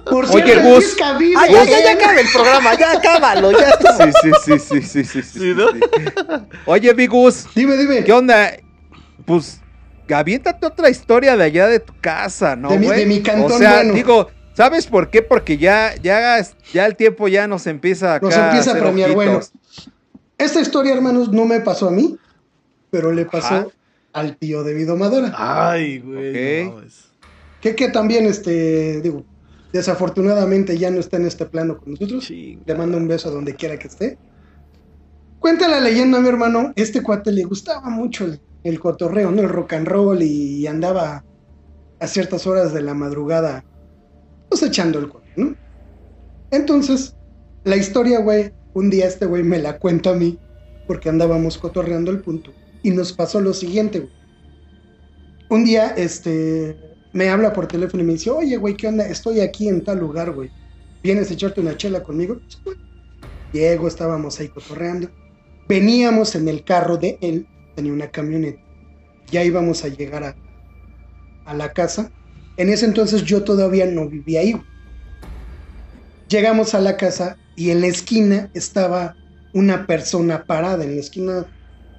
Por Oye, cierto, Gus. Tisca vive Ah, ya, ya, ya acaba el programa, ya acábalo, ya está. Sí, sí, sí, sí, sí, sí, sí, Sí, ¿no? sí. Oye, Vigus, Dime, dime. ¿qué onda? Pues, aviéntate otra historia de allá de tu casa, ¿no, De mi- de mi cantón, O sea, bueno. digo, ¿sabes por qué? Porque ya, ya, ya el tiempo ya nos empieza acá Nos empieza a premiar, bueno. Esta historia, hermanos, no me pasó a mí, pero le pasó Ajá. al tío de Vido Madora. Ay, güey. No. Que, que también, este, digo, desafortunadamente ya no está en este plano con nosotros. Chinga. Le mando un beso a donde quiera que esté. Cuenta la leyenda, mi hermano, este cuate le gustaba mucho el, el cotorreo, ¿no? El rock and roll y, andaba a ciertas horas de la madrugada, pues echando el cuate, ¿no? Entonces, la historia, güey, un día este güey me la cuenta a mí, porque andábamos cotorreando el punto, y nos pasó lo siguiente, güey. Un día, este, me habla por teléfono y me dice, oye, güey, ¿qué onda? Estoy aquí en tal lugar, güey. ¿Vienes a echarte una chela conmigo? Pues. Llego, estábamos ahí cotorreando. Veníamos en el carro de él, tenía una camioneta. Ya íbamos a llegar a, a la casa. En ese entonces yo todavía no vivía ahí. Llegamos a la casa y en la esquina estaba una persona parada. En la esquina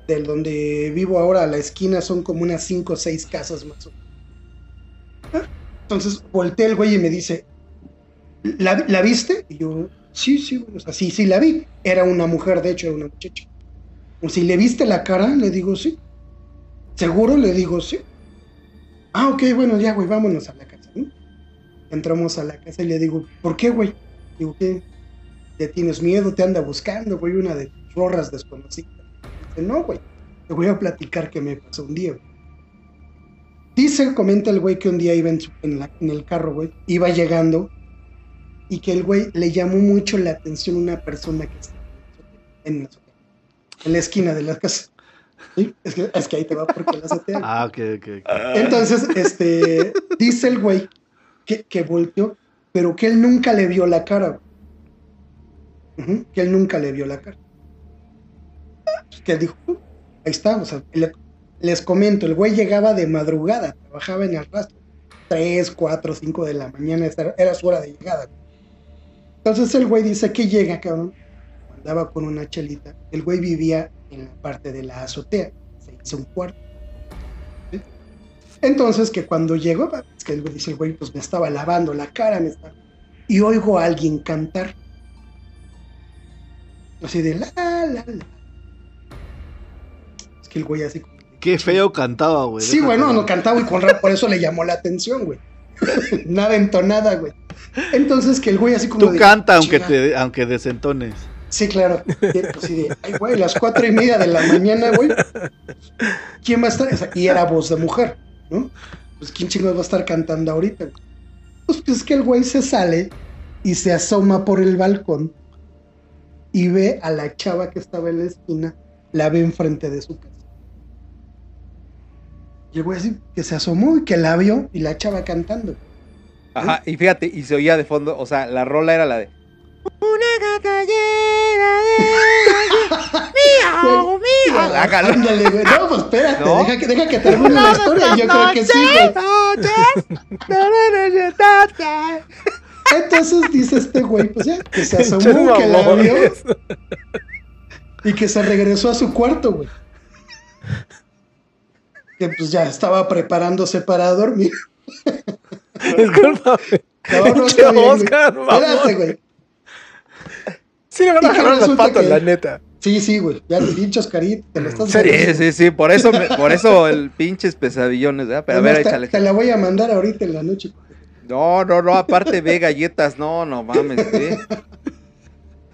del donde vivo ahora, la esquina son como unas 5 o 6 casas más o menos. Entonces volteé el güey y me dice, ¿La, viste? Y yo, sí, sí, o sea, sí, sí la vi. Era una mujer, de hecho, era una muchacha. O si le viste la cara, le digo, sí. ¿Seguro? Le digo, sí. Ah, ok, bueno, ya, güey, vámonos a la casa. ¿no? Entramos a la casa y le digo, ¿por qué, güey? Digo, ¿qué? ¿Te tienes miedo? ¿Te anda buscando, güey? Una de tus rorras desconocidas. Dice, no, güey, te voy a platicar qué me pasó un día, güey. Dice, comenta el güey que un día iba en, en el carro, güey, iba llegando y que el güey le llamó mucho la atención una persona que está en la azotea, en la esquina de la casa. ¿Sí? Es, que, es que ahí te va porque la azotea. Ah, ok, ok. Entonces, este, dice el güey que, que volteó, pero que él nunca le vio la cara. que él nunca le vio la cara. Pues, Que él dijo, "Uh, ahí está, o sea, le- les comento, el güey llegaba de madrugada, trabajaba en el rastro, 3, 4, 5 de la mañana, era su hora de llegada. Entonces el güey dice que llega, cabrón, andaba con una chelita, el güey vivía en la parte de la azotea, se hizo un cuarto. ¿sí? Entonces que cuando llegó, es que el güey dice el güey, pues me estaba lavando la cara, me estaba... y oigo a alguien cantar. Así de la, la, la. Es que el güey así como... Qué feo cantaba, güey. Sí, bueno, no cantaba y con rap, por eso le llamó la atención, güey. Nada entonada, güey. Entonces que el güey así como Tú de, canta aunque aunque desentones. Sí, claro. Y, Así de, ay, güey, las cuatro y media de la mañana, güey. ¿Quién va a estar? Y era voz de mujer, ¿no? Pues quién chingados va a estar cantando ahorita. Pues, pues es que el güey se sale y se asoma por el balcón y ve a la chava que estaba en la esquina, la ve enfrente de su casa. Y el güey así que se asomó y que la vio y la chava cantando. Ajá, y fíjate, y se oía de fondo, o sea, la rola era la de. Una gata llena de. ¡Miau, miau! Hágalo. Ándale, güey. No, pues espérate, ¿No? deja, que, deja que termine la historia. Yo creo que sí, güey. Entonces dice este güey, pues ya, que se asomó, que la vio y que se regresó a su cuarto, güey. Que pues ya estaba preparándose para dormir. Discúlpame. No, no. Oscar. Espérate, güey. Sí le van a las resulta patas, que- la neta. Sí, sí, güey. Ya te pinchos carita, te lo estás Sí, sí, sí, por eso, me- por eso el pinches pesadillones, ¿verdad? Pero a ver, te- échale. Te la voy a mandar ahorita en la noche. No, no, no, aparte ve galletas, no, no mames.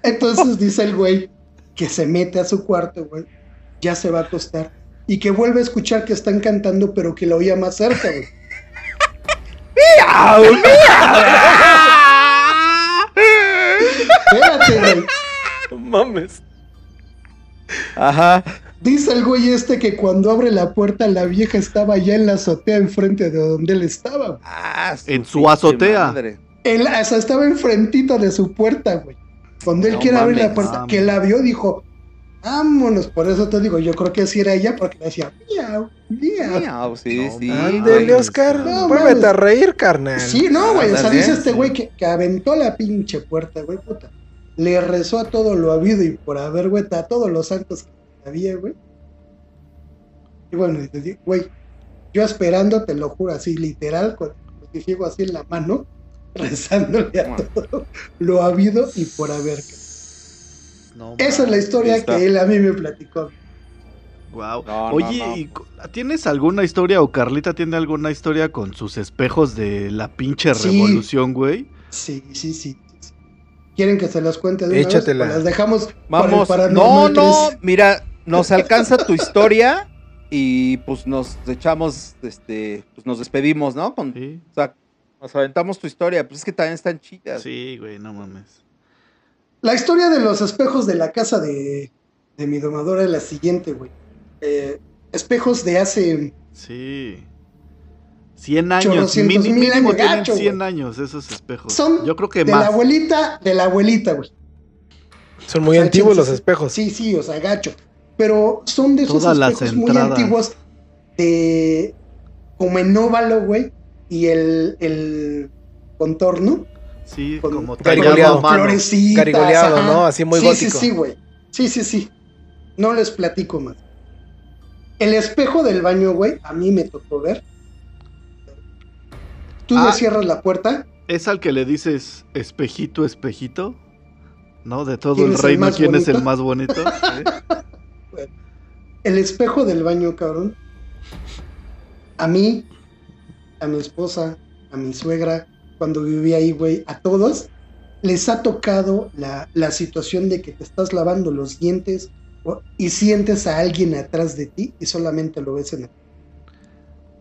Entonces dice el güey que se mete a su cuarto, güey. Ya se va a acostar. Y que vuelve a escuchar que están cantando, pero que lo oía más cerca, güey. Espérate, güey. No mames. Ajá. Dice el güey este que cuando abre la puerta la vieja estaba ya en la azotea enfrente de donde él estaba. Ah, En su azotea. madre. Él, o sea, estaba enfrentito de su puerta, güey. Cuando él No quiere abrir la puerta, mames. que la vio, dijo, vámonos. Por eso te digo, yo creo que sí era ella, porque le decía, miau, miau. Miau, sí, No sí. Ándele, güey. Oscar. No, a reír, carnal. Sí, no, güey. O sea, Ándale. dice este güey que, que aventó la pinche puerta, güey, puta. Le rezó a todo lo habido y por haber, güey, a todos los santos que había, güey. Y bueno, y te digo, güey, yo esperando, te lo juro, así, literal, con el crucifijo así en la mano, rezándole a todo lo habido y por haber. No Esa es la historia está. que él a mí me platicó. Wow. No, Oye, no. ¿y co- ¿tienes alguna historia o Carlita tiene alguna historia con sus espejos de la pinche Sí. revolución, güey? Sí, sí, sí. ¿Quieren que se los cuente de una Échatela. vez? O las dejamos para el Vamos. No, no. Mira, nos alcanza tu historia y pues nos echamos, este, pues nos despedimos, ¿no? Con, Sí. o sea, nos aventamos tu historia. Pues es que también están chidas. Sí, güey, no mames. La historia de los espejos de la casa de, de mi domadora es la siguiente, güey. Eh, espejos de hace... Sí. 100 años, mil mínimo años, tienen gacho, 100 güey. años esos espejos. Son Yo creo que de más. la abuelita, de la abuelita, güey. Son muy O sea, antiguos los espejos. Sí, sí, o sea, gacho. Pero son de esos Todas las espejos muy antiguos de... como en óvalo, güey. Y el, el contorno. Sí, con- como. Garigoleado, ajá. ¿no? Así muy sí, gótico. Sí, sí, güey. Sí, sí, sí. No les platico más. El espejo del baño, güey, a mí me tocó ver. Tú Ah. le cierras la puerta. ¿Es al que le dices espejito, espejito? ¿No? De todo ¿Quién el reino, ¿quién es el más bonito? El espejo del baño, cabrón. A mí, a mi esposa, a mi suegra, cuando vivía ahí, güey, a todos, les ha tocado la, la situación de que te estás lavando los dientes o- y sientes a alguien atrás de ti y solamente lo ves en el...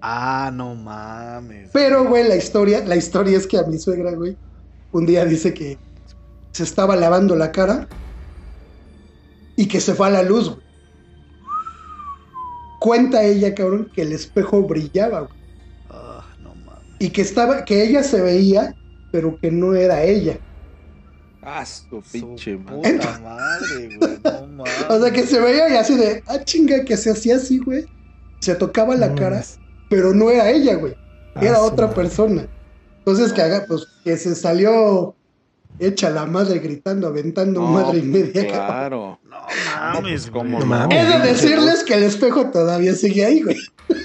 Ah, no mames. Pero, güey, la historia, la historia es que a mi suegra, güey, un día dice que se estaba lavando la cara y que se fue a la luz, güey. Cuenta ella, cabrón, que el espejo brillaba, güey. Ah, no mames. Y que estaba, que ella se veía, pero que no era ella. Ah, su pinche puta madre, güey. No mames. O sea, que se veía y así de, ah, chinga, que se hacía así, güey. Se tocaba la No cara. Pero no era ella, güey. Era Ah, su otra madre. persona. Entonces que haga, pues, que se salió hecha la madre gritando, aventando No, madre y media. cabrón. Claro. No mames, ¿cómo güey. No mames. He de decirles que el espejo todavía sigue ahí, güey.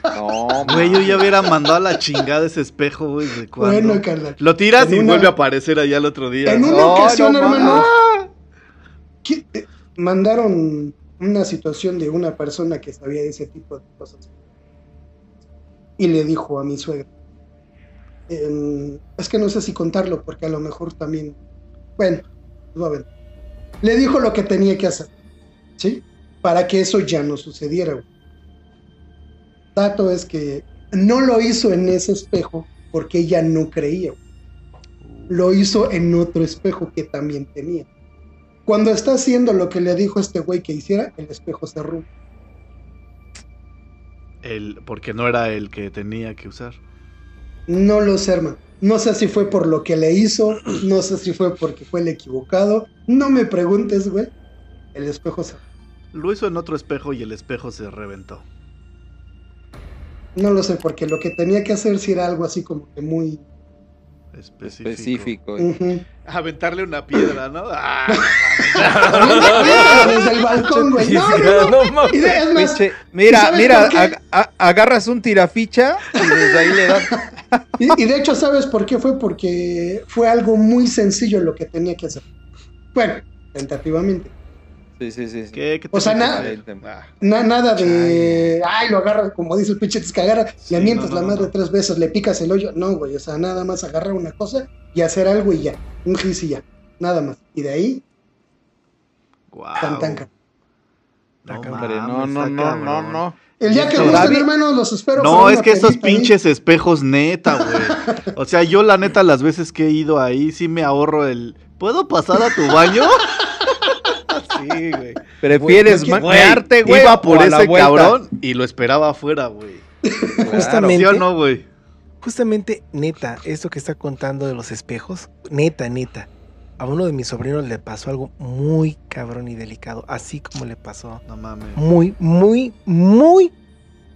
No, Güey, yo ya hubiera mandado a la chingada ese espejo, güey. ¿De? Bueno, carnal. Lo tiras y una- vuelve a aparecer allá el otro día. En una No, ocasión, no hermano, mames. ¿qué- eh, mandaron una situación de una persona que sabía de ese tipo de cosas. Y le dijo a mi suegra. es que no sé si contarlo porque a lo mejor también... Bueno, a ver. Le dijo lo que tenía que hacer. ¿Sí? Para que eso ya no sucediera. Dato es que no lo hizo en ese espejo porque ella no creía. Lo hizo en otro espejo que también tenía. Cuando está haciendo lo que le dijo este güey que hiciera, el espejo se rompe. El, porque no era el que tenía que usar. No lo sé, hermano. No sé si fue por lo que le hizo, no sé si fue porque fue el equivocado. No me preguntes, güey. El espejo se Lo hizo en otro espejo y el espejo se reventó. No lo sé, porque lo que tenía que hacer si era algo así como que muy... Específico. Aventarle una piedra, ¿no? Ah, Desde el balcón, güey. No, no, no. No mames. Y de- es más, Pinche- ¿y Mira, mira, ag- agarras un tiraficha y desde ahí le das. Y, y de hecho, ¿sabes por qué fue? Porque fue algo muy sencillo lo que tenía que hacer. Bueno, tentativamente. Sí, sí, sí. sí. ¿Qué, qué O sea, na-? Ah, Na- nada de. Ay, lo agarra, como dice el pinche que agarra, Sí, le mientas no, la madre no. tres veces, le picas el hoyo. No, güey, o sea, nada más agarrar una cosa y hacer algo y ya. Un gis y ya. Nada más. Y de ahí, guau. tan tan can. No, no, no, no, no, no. El día que gusten, hermanos, los espero. No, es que esos ahí. pinches espejos, neta, güey. O sea, yo la neta, las veces que he ido ahí, sí me ahorro el ¿puedo pasar a tu baño? Sí, güey. Prefieres Güey, mearte, güey. Iba por ese vuelta? cabrón y lo esperaba afuera, güey. Justamente, ¿Sí o no, güey? justamente, neta, esto que está contando de los espejos, neta, neta. A uno de mis sobrinos le pasó algo muy cabrón y delicado, así como le pasó. No mames. Muy, muy, muy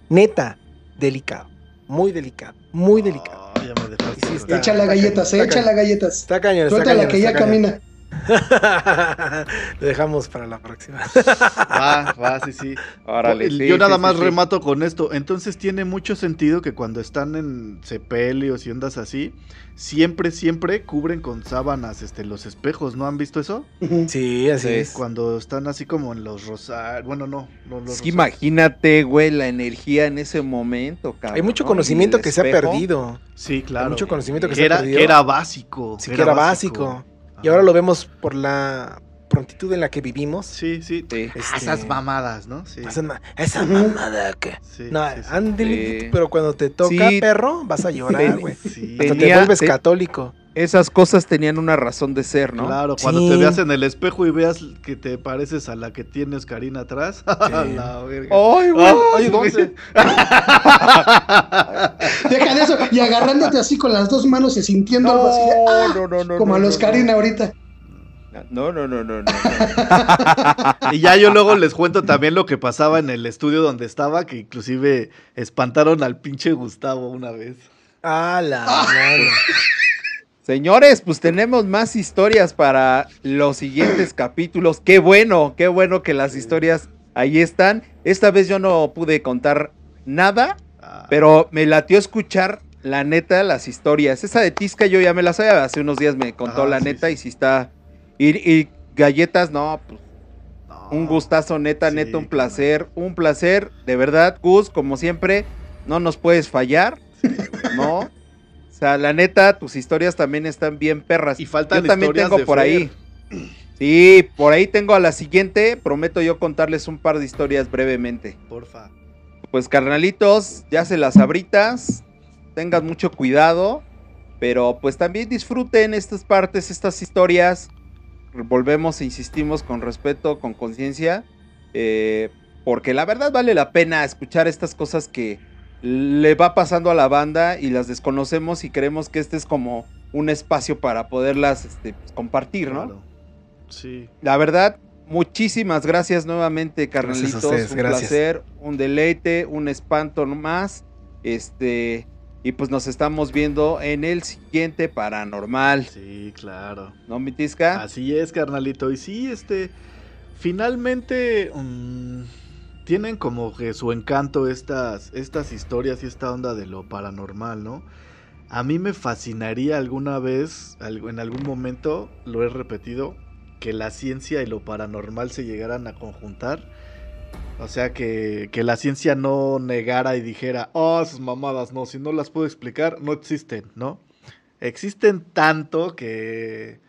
neta, delicado. Muy delicado, muy delicado. Ay, ya me dejaste Sí, está- Échale galletas, eh, está échale galletas. Está cañón, está Suéltala que ya está cañón. camina. Lo dejamos para la próxima. Va, va, sí, sí. Órale, sí, Yo nada sí, más sí, sí. remato con esto. Entonces tiene mucho sentido que cuando están en sepelios y ondas así, siempre, siempre cubren con sábanas este, los espejos. ¿No han visto eso? Sí, así Sí. es. Cuando están así como en los rosarios. Bueno, no. no los Sí, rosarios. imagínate, güey, la energía en ese momento, cabrón. Hay mucho ¿no? conocimiento que se ha perdido. Sí, claro. mucho conocimiento que Que se ha era, perdido. que era básico. Sí, que era básico. Y ahora lo vemos por la prontitud en la que vivimos. Sí, sí. Sí. Este, Esas mamadas, ¿no? Sí. Esa, ma- esa Ujú. mamada que. sí, No, sí, sí. ándale, Sí. pero cuando te toca, Sí. perro, vas a llorar, güey. Sí, Hasta te vuelves te- católico. Esas cosas tenían una razón de ser, ¿no? Claro, cuando Sí. te veas en el espejo y veas que te pareces a la que tienes Karina atrás. A la verga. ¡Ay, güey! Ah, Oye, ¿dónde? Deja de eso y agarrándote así con las dos manos y sintiendo algo así. de, ¡ah! no, no, no. como a los no, Karina ahorita. No, no, no, no, no. Y ya yo luego les cuento también lo que pasaba en el estudio donde estaba, que inclusive espantaron al pinche Gustavo una vez. Ah, la madre. Señores, pues tenemos más historias para los siguientes capítulos. Qué bueno, qué bueno que las historias ahí están. Esta vez yo no pude contar nada, Ah, pero me latió escuchar la neta las historias. Esa de Tisca yo ya me la sabía, hace unos días me contó Ah, la sí, neta sí. y si está... Y, y galletas, no, pues un gustazo, neta, Sí, neta, un placer, un placer, de verdad, Gus, como siempre, no nos puedes fallar, ¿no? O sea, la neta, tus historias también están bien perras. Y faltan Yo también historias tengo por Fer. ahí. Sí, por ahí tengo a la siguiente, prometo yo contarles un par de historias brevemente. Porfa. Pues carnalitos, ya se las abritas, tengan mucho cuidado, pero pues también disfruten estas partes, estas historias. Volvemos e insistimos con respeto, con conciencia, eh, porque la verdad vale la pena escuchar estas cosas que le va pasando a la banda y las desconocemos y creemos que este es como un espacio para poderlas este, pues, compartir, ¿no? Claro. Sí. La verdad, muchísimas gracias nuevamente, Gracias a carnalitos. ustedes, un gracias. placer, un deleite, un espanto más. Este, y pues nos estamos viendo en el siguiente paranormal. Sí, claro. ¿No, mi tisca? Así es, carnalito. Y sí, este, finalmente mm, tienen como que su encanto estas, estas historias y esta onda de lo paranormal, ¿no? A mí me fascinaría alguna vez, en algún momento, lo he repetido, que la ciencia y lo paranormal se llegaran a conjuntar. O sea, que, que la ciencia no negara y dijera, oh, esas mamadas, no, si no las puedo explicar, no existen, ¿no? Existen tanto que...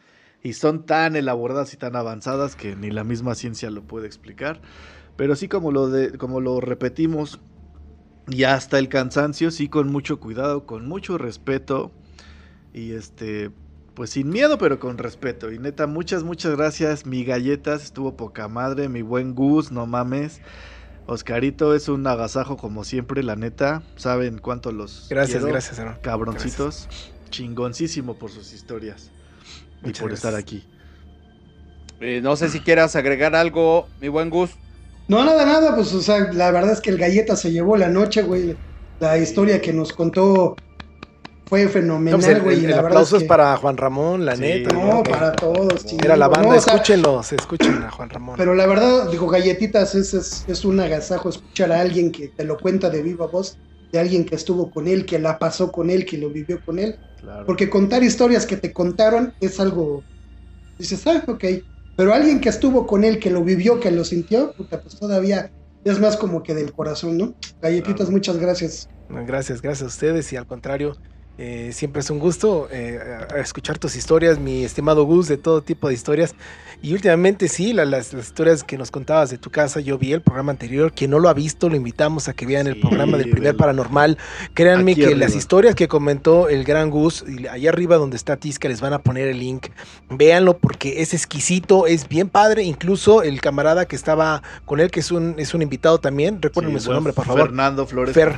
Y son tan elaboradas y tan avanzadas que ni la misma ciencia lo puede explicar. Pero sí, como lo, de, como lo repetimos, y hasta el cansancio, sí, con mucho cuidado, con mucho respeto. Y este, pues sin miedo, pero con respeto. Y neta, muchas, muchas gracias. Mi galletas estuvo poca madre. Mi buen Gus, no mames. Oscarito es un agasajo como siempre, la neta. Saben cuánto los. Gracias, quiero. gracias, hermano. Cabroncitos. Chingoncísimo por sus historias. y por gracias. estar aquí. Eh, no sé si quieras agregar algo, mi buen Gus. No, nada, nada, pues, o sea, la verdad es que el galleta se llevó la noche, güey. La historia que nos contó fue No, fenomenal, pues el, güey. el- y el la verdad aplauso es, que- para Juan Ramón, la Sí, neta. No, para todos, sí. Mira la banda, No, o sea, escúchenlos, escuchen a Juan Ramón. Pero la verdad, digo, galletitas es, es, es un agasajo escuchar a alguien que te lo cuenta de viva voz, de alguien que estuvo con él, que la pasó con él, que lo vivió con él. Claro. Porque contar historias que te contaron es algo. Dices, ah, ok. Pero alguien que estuvo con él, que lo vivió, que lo sintió, puta, pues todavía es más como que del corazón, ¿no? Galletitas, muchas gracias. Gracias, gracias a ustedes y al contrario, Eh, siempre es un gusto eh, escuchar tus historias, mi estimado Gus, de todo tipo de historias. Y últimamente sí, la- las, las historias que nos contabas de tu casa, yo vi el programa anterior. Quien no lo ha visto, lo invitamos a que vean el programa del primer paranormal. Créanme Aquí que arriba. las historias que comentó el gran Gus, allá arriba donde está Tisca, les van a poner el link. Véanlo porque es exquisito, es bien padre. Incluso el camarada que estaba con él, que es un, es un invitado también, recuérdenme Sí, su nombre, por favor Fernando Flores Fer.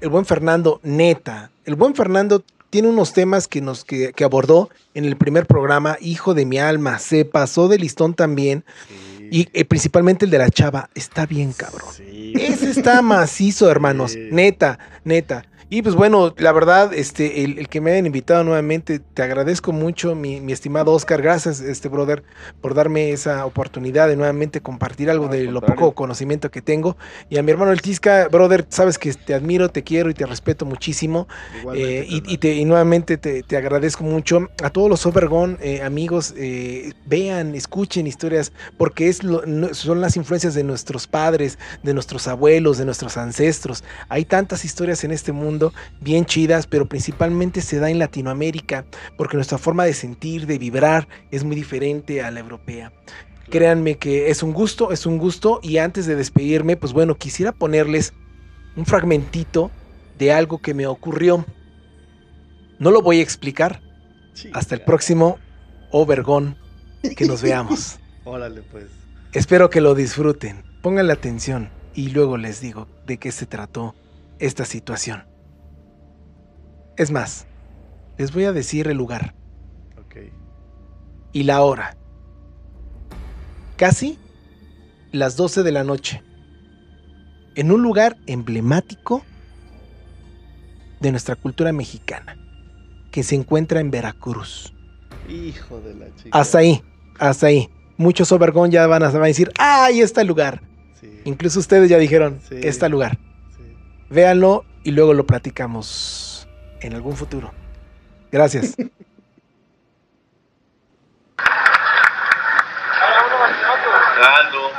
El buen Fernando, neta, el buen Fernando tiene unos temas que nos que, que abordó en el primer programa, Hijo de mi alma, se pasó de listón también Sí. y eh, principalmente el de la chava, está bien cabrón. Sí. Ese está macizo, hermanos, Sí. neta, neta. Y pues bueno, la verdad, este, el, el que me hayan invitado nuevamente, te agradezco mucho, mi, mi estimado Oscar. Gracias, este brother, por darme esa oportunidad de nuevamente compartir algo No, de lo poco conocimiento que tengo. Y a mi hermano el Tisca, brother, sabes que te admiro, te quiero y te respeto muchísimo. Eh, y, te- y nuevamente te, te agradezco mucho. A todos los Overgone, eh, amigos, eh, vean, escuchen historias, porque es lo- no- son las influencias de nuestros padres, de nuestros abuelos, de nuestros ancestros. Hay tantas historias en este mundo bien chidas, pero principalmente se da en Latinoamérica, porque nuestra forma de sentir, de vibrar, es muy diferente a la europea. Créanme que es un gusto, es un gusto. Y antes de despedirme, pues bueno, quisiera ponerles un fragmentito de algo que me ocurrió. No lo voy a explicar hasta el próximo Overgón que nos veamos. Órale, pues. Espero que lo disfruten. Pónganle atención y luego les digo de qué se trató esta situación. Es más, les voy a decir el lugar Ok. y la hora. Casi las 12 de la noche. En un lugar emblemático de nuestra cultura mexicana, que se encuentra en Veracruz. Hijo de la chica. Hasta ahí, hasta ahí. Muchos Overgón ya van a, van a decir, ¡ah, ahí está el lugar! Sí, Incluso ustedes ya dijeron, Sí. está el lugar. sí. Véanlo y luego lo platicamos en algún futuro. Gracias. Aldo,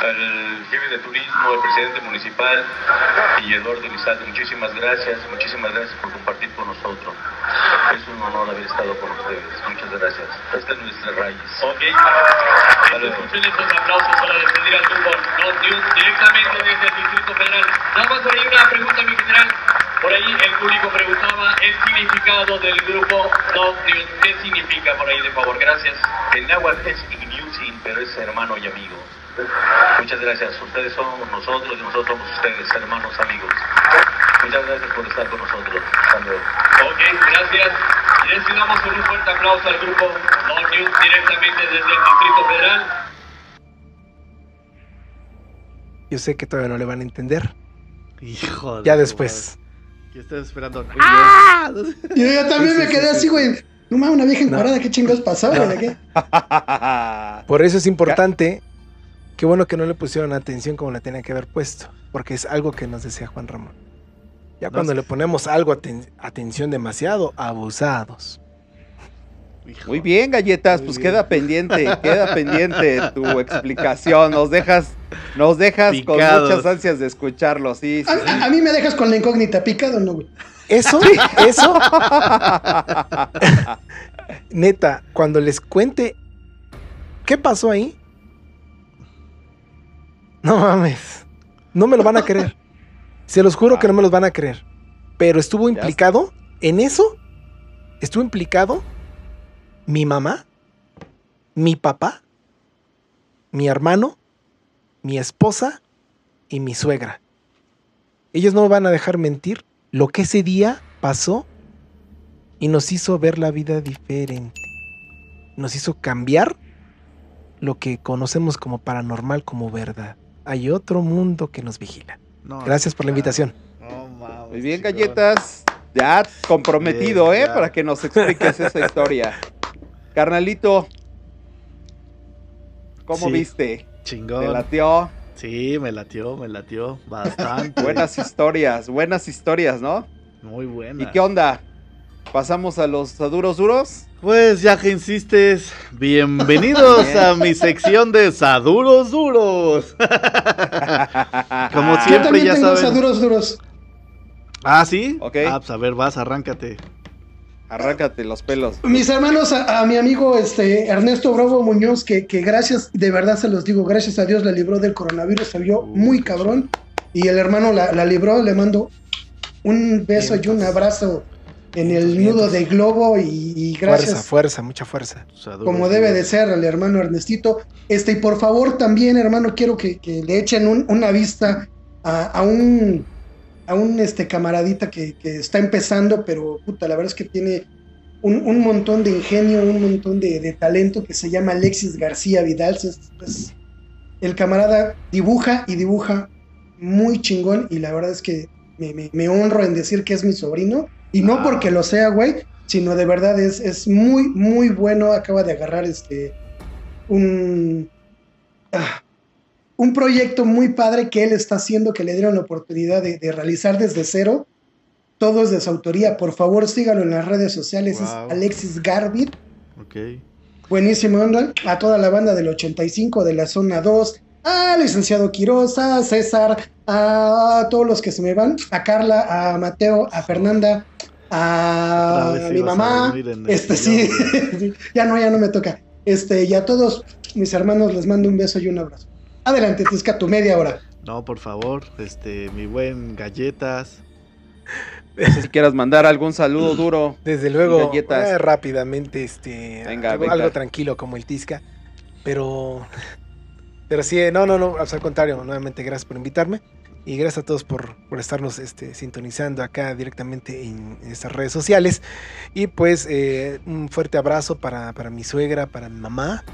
al jefe de turismo, al presidente municipal y Eduardo Elizalde, muchísimas gracias, muchísimas gracias por compartir con nosotros. Es un honor haber estado con ustedes. Muchas gracias. Esta es nuestra raíz. Ok. Escuchen estos aplausos para despedir al grupo Not News directamente desde el Distrito Federal. Nada más por ahí una pregunta, mi general. Por ahí el público preguntaba el significado del grupo Not News. ¿Qué significa por ahí, de favor? Gracias. En náhuatl es Igniusin, pero es hermano y amigo. Muchas gracias. Ustedes son nosotros y nosotros somos ustedes, hermanos, amigos. Muchas gracias por estar con nosotros. Luego. Ok, gracias. Y les damos con un fuerte aplauso al grupo Not News directamente desde el Distrito Federal. Yo sé que todavía no le van a entender. Hijo de Ya después. ¿Qué estás esperando? Yo, yo también me quedé así, güey. No mames, una vieja No. encuadrada, ¿qué chingados? ¿De qué? Por eso es importante. Qué bueno que no le pusieron atención como le tenía que haber puesto. Porque es algo que nos decía Juan Ramón. Ya No cuando sé. le ponemos algo aten- atención demasiado, abusados. Hijo. Muy bien, galletas, Muy pues bien. queda pendiente, queda pendiente tu explicación. Nos dejas, nos dejas con muchas ansias de escucharlo, sí, sí. A, a- a mí me dejas con la incógnita picado, ¿no, güey? Eso, eso. Neta, cuando les cuente qué pasó ahí. No mames. No me lo van a creer. Se los juro que no me los van a creer. Pero estuvo implicado en eso. Estuvo implicado mi mamá, mi papá, mi hermano, mi esposa y mi suegra. Ellos no me van a dejar mentir lo que ese día pasó y nos hizo ver la vida diferente. Nos hizo cambiar lo que conocemos como paranormal como verdad. Hay otro mundo que nos vigila. No, Gracias por la invitación. No. Muy bien, galletas. Ya comprometido, Bien, ¿eh? ya. Para que nos expliques esa historia. Carnalito, ¿cómo Sí. viste? Chingón. ¿Te latió? Sí, me latió, me latió. Bastante. Buenas historias, buenas historias, ¿no? Muy buena. ¿Y qué onda? ¿Pasamos a los duros duros? Pues ya que insistes, bienvenidos Bien. a mi sección de Saduros Duros. Como Yo siempre, también ya tengo saben. duros duros. Ah, ¿sí? Ok. Ah, pues a ver, vas, arráncate. Arráncate los pelos. Mis hermanos, a, a mi amigo este, Ernesto Bravo Muñoz, que, que gracias, de verdad se los digo, gracias a Dios la libró del coronavirus, se vio muy cabrón. Y el hermano la, la libró, le mando un beso y un abrazo en el nudo de globo y, y gracias. Fuerza, fuerza, mucha fuerza. Como debe de ser al hermano Ernestito. Este, y por favor también, hermano, quiero que, que le echen un- una vista a, a un a un este camaradita que, que está empezando, pero puta, la verdad es que tiene un, un montón de ingenio, un montón de, de talento que se llama Alexis García Vidal. Es- es- el camarada dibuja y dibuja muy chingón y la verdad es que me, me- me honro en decir que es mi sobrino. Y no Ah. porque lo sea, güey, sino de verdad es, es muy, muy bueno. Acaba de agarrar este un, ah, un proyecto muy padre que él está haciendo, que le dieron la oportunidad de, de realizar desde cero. Todo es de su autoría. Por favor, sígalo en las redes sociales. Wow. Es Alexis Garbit. Ok. Buenísimo, onda. A toda la banda del 85 de la zona 2. A licenciado Quiroz, a César, a todos los que se me van. A Carla, a Mateo, a Fernanda, a mi a mamá. Este sí, ya no, ya no me toca. Este, y a todos mis hermanos les mando un beso y un abrazo. Adelante, Tisca, tu media hora. No, por favor, este, mi buen galletas. No sé si quieras mandar algún saludo duro. Desde luego, Galletas. eh, rápidamente, este, Venga, algo, venga. algo tranquilo como el Tisca, pero, pero sí, no, no, no, al contrario, nuevamente gracias por invitarme y gracias a todos por, por estarnos este, sintonizando acá directamente en, en estas redes sociales y pues eh, un fuerte abrazo para, para mi suegra, para mi mamá,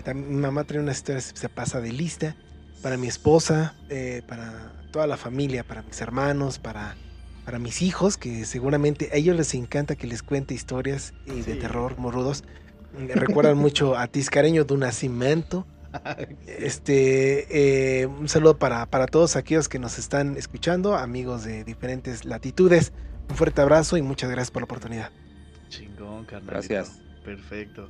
que mi mamá trae una historia, se pasa de lista, para mi esposa, eh, para toda la familia, para mis hermanos, para para mis hijos, que seguramente a ellos les encanta que les cuente historias eh, de terror morudos. Me recuerdan mucho a Tiscareño de un nacimiento. Este, eh, un saludo para, para todos aquellos que nos están escuchando, amigos de diferentes latitudes. Un fuerte abrazo y muchas gracias por la oportunidad. Chingón, carnal. Gracias. Perfecto.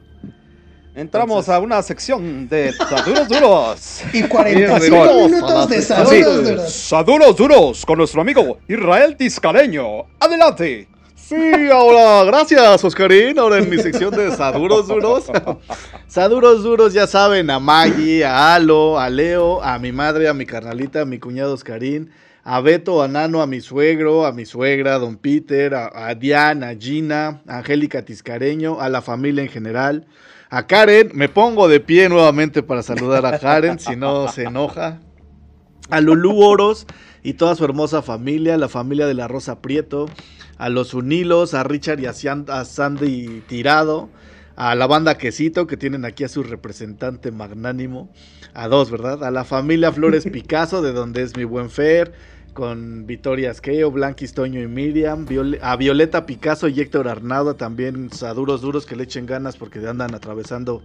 Entramos Entonces- a una sección de Saduros Duros. Y 45 Bienvenidos minutos de saludos, ¿verdad? Saduros Duros con nuestro amigo Israel Tiscareño. Adelante. Sí, ahora, gracias, Oscarín. Ahora en mi sección de Saduros Duros. Saduros Duros, ya saben, a Maggie, a Alo, a Leo, a mi madre, a mi carnalita, a mi cuñado Oscarín, a Beto, a Nano, a mi suegro, a mi suegra, a don Peter, a, a Diana, a Gina, a Angélica Tiscareño, a la familia en general. A Karen, me pongo de pie nuevamente para saludar a Karen, si no se enoja. A Lulú Oros y toda su hermosa familia, la familia de la Rosa Prieto, a los Unilos, a Richard y a, Sian- a Sandy Tirado, a la banda Quesito, que tienen aquí a su representante magnánimo, a dos, ¿verdad? A la familia Flores Picasso, de donde es mi buen Fer, con Victoria Asqueo, Blanquis Toño y Miriam, a Violeta Picasso y Héctor Arnaudo, también a duros duros que le echen ganas porque andan atravesando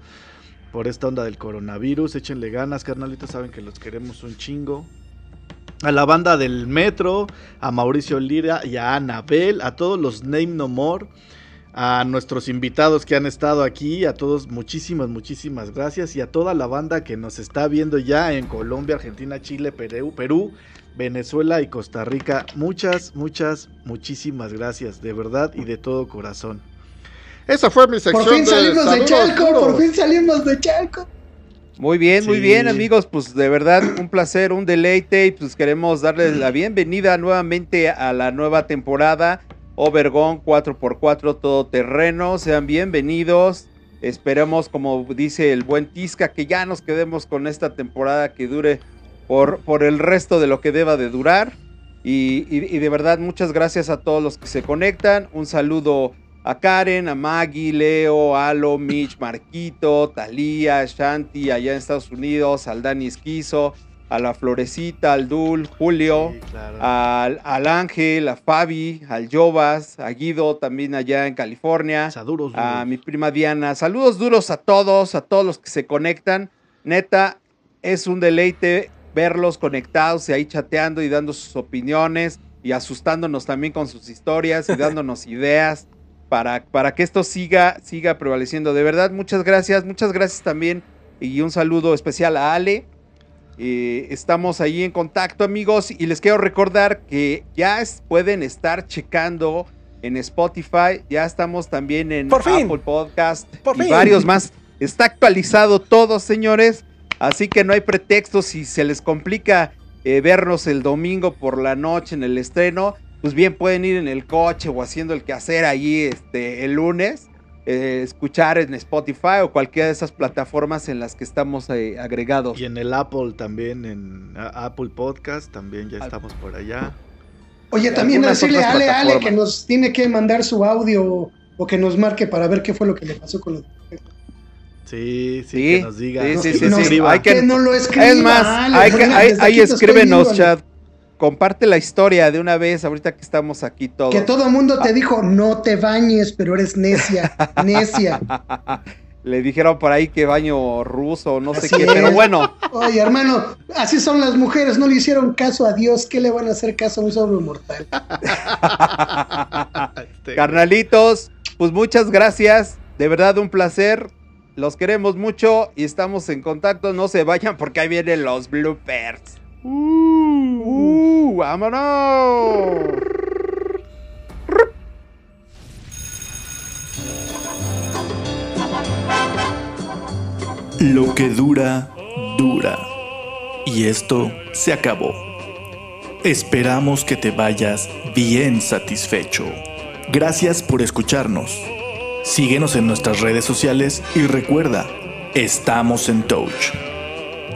por esta onda del coronavirus. Échenle ganas, carnalitos, saben que los queremos un chingo. A la banda del Metro, a Mauricio Lira y a Anabel, a todos los Name No More, a nuestros invitados que han estado aquí, a todos muchísimas, muchísimas gracias y a toda la banda que nos está viendo ya en Colombia, Argentina, Chile, Perú, Perú, Venezuela y Costa Rica. Muchas, muchas, muchísimas gracias, de verdad y de todo corazón. Esa fue mi sección Por fin de salimos de saludos Chalco, duros. por fin salimos de Chalco. Muy bien, muy bien, amigos. Pues de verdad, un placer, un deleite. y Pues queremos darles la bienvenida nuevamente a la nueva temporada. Obergón 4x4 todoterreno. Sean bienvenidos. Esperemos, como dice el buen Tisca, que ya nos quedemos con esta temporada que dure por, por el resto de lo que deba de durar. Y, y- y de verdad, muchas gracias a todos los que se conectan. Un saludo a Karen, a Maggie, Leo, Alo, Mitch, Marquito, Talía, Shanti, allá en Estados Unidos, al Dani Esquizo, a la Florecita, al Dul, Julio, Sí, claro. al, al Ángel, a Fabi, al Jovas, a Guido, también allá en California, a mi prima Diana. Saludos duros a todos, a todos los que se conectan. Neta, es un deleite verlos conectados y ahí chateando y dando sus opiniones y asustándonos también con sus historias y dándonos ideas para, para que esto siga, siga prevaleciendo. De verdad, muchas gracias, muchas gracias también y un saludo especial a Ale, Eh, estamos ahí en contacto, amigos, y les quiero recordar que ya es- pueden estar checando en Spotify, ya estamos también en Por fin. Apple Podcast Por y fin. varios más. Está actualizado todo, señores, así que no hay pretexto si se les complica eh, vernos el domingo por la noche en el estreno, pues bien pueden ir en el coche o haciendo el quehacer ahí este, el lunes, eh, escuchar en Spotify o cualquiera de esas plataformas en las que estamos eh, agregados. Y en el Apple también, en Apple Podcast, también ya Al- estamos por allá. Oye, también decirle a Ale, Ale que nos tiene que mandar su audio o, o que nos marque para ver qué fue lo que le pasó con los Sí, sí, Sí, que nos diga. sí, que sí, sí. Hay que- que no lo escriba. Es más, hay que, porque ahí, escríbenos, chat. Comparte la historia de una vez, ahorita que estamos aquí todos. Que todo el mundo te dijo, no te bañes, pero eres necia, necia. Le dijeron por ahí que baño ruso, no sé qué, es. pero bueno, Oye, hermano, así son las mujeres, no le hicieron caso a Dios, ¿qué le van a hacer caso a un sobremortal? Este, carnalitos, pues muchas gracias, de verdad un placer. Los queremos mucho y estamos en contacto. No se vayan porque ahí vienen los bloopers. ¡Uh! ¡Vámonos! Lo que dura, dura. Y esto se acabó. Esperamos que te vayas bien satisfecho. Gracias por escucharnos. Síguenos en nuestras redes sociales y recuerda, estamos en Touch.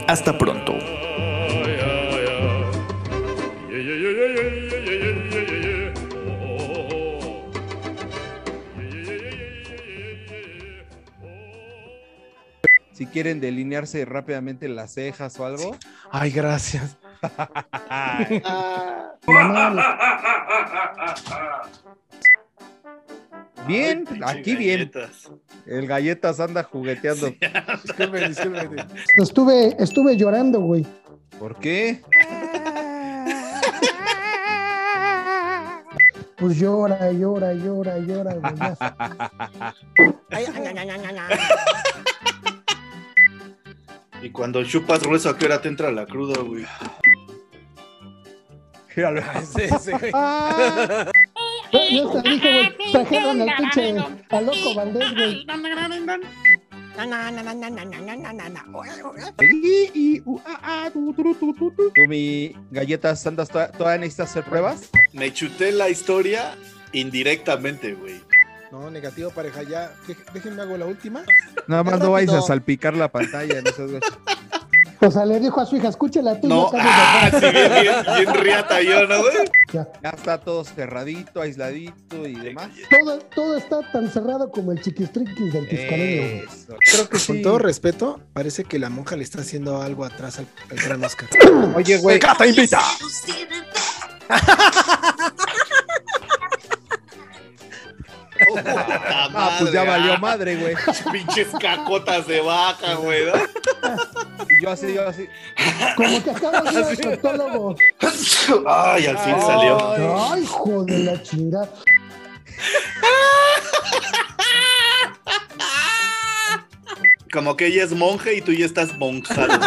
Hasta pronto. Si quieren delinearse rápidamente las cejas o algo. Ay, gracias. Bien, aquí bien. El galletas anda jugueteando. Disculpe, disculpe. Estuve, estuve llorando, güey. ¿Por qué? Pues llora, llora, llora, llora, güey. Y cuando chupas grueso, ¿a qué hora te entra la cruda, güey? Míralo. Sí, sí, güey. Yo, yo hasta dije, güey, trajeron al pinche, al loco Valdés, güey. Tú, mi galletas, andas toda- todavía necesitas hacer pruebas. Me chuté la historia indirectamente, güey. No, negativo, pareja. Ya, déjenme hago la última. Nada más no vais a salpicar la pantalla. No seas. O sea, le dijo a su hija, escúchela tú. No, ya ah, sí, bien, bien, bien riata yo, ¿no, güey? Ya. Ya está todo cerradito, aisladito y demás. Todo, todo está tan cerrado como el chiquistriquis del. Eso, creo que Con todo respeto, parece que la monja le está haciendo algo atrás al, al gran Oscar. Oye, güey. ¡Cata invita! Ah, pues ya valió madre, güey. Pinches cacotas de vaca, güey, ¿no? Yo así, yo así. Como que acaba de ir al proctólogo. Ay, al fin Ay. salió. Ay, hijo de la chingada. Como que ella es monje y tú ya estás monjado.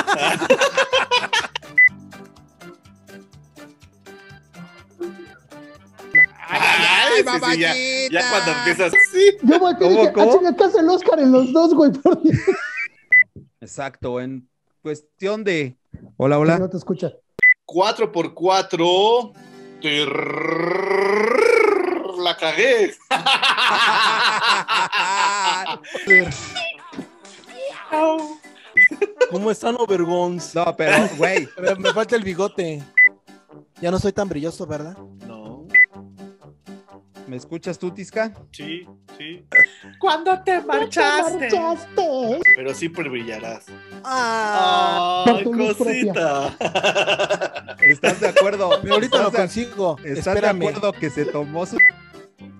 Ay, sí, sí, ya, ya cuando empiezas así. Yo volteé y ¿Cómo, dije, cómo? ah, chinga, ¿qué hace el Oscar en los dos, güey? Por Dios. Exacto, en cuestión de. Hola, No hola. te escucha. 4 por 4 La cagué. ¿Cómo están, Overgons? No, pero, güey. Me falta el bigote. Ya no soy tan brilloso, ¿verdad? No, ¿Me escuchas tú, Tisca? sí, sí. ¿Cuándo te marchaste? marchaste? Pero siempre brillarás. Ah, Ay, cosita. ¿Estás de acuerdo? pero ahorita lo ¿Estás de- consigo. ¿Estás de acuerdo que se tomó su.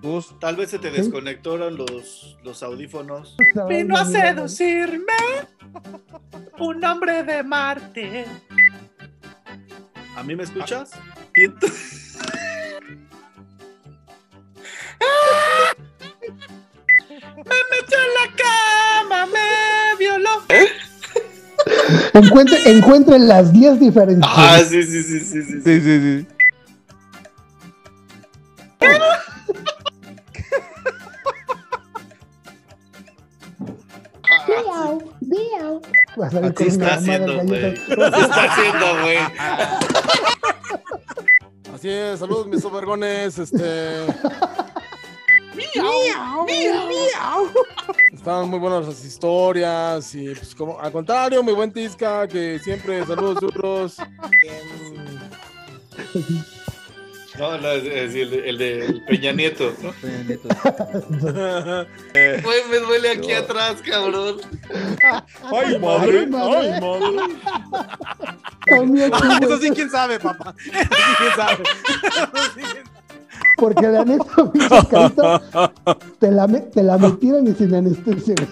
tus- Tal vez se te desconectaron los, los audífonos. Vino a seducirme un hombre de Marte. ¿A mí me escuchas? Y Me metió en la cama, me violó. Encuentre, encuentren las 10 diferentes. Ah, sí, sí, sí, sí, sí. Sí, sí, sí. Una está haciendo, güey. está haciendo, güey. Así es, saludos mis sobergones, este... Miau, miau, miau. Estaban muy buenas las historias y pues como al contrario, mi buen Tisca, que siempre saludos duros. No, no, es, es el, de- el de el Peña Nieto. eh, Güey, me duele aquí atrás, cabrón. Ay, madre, ay, madre. También tú, güey, Eso sí, quién sabe, papá. Eso sí, quién sabe. Porque la neta, pinche carita, te la, te la metieron y sin anestesia. güey.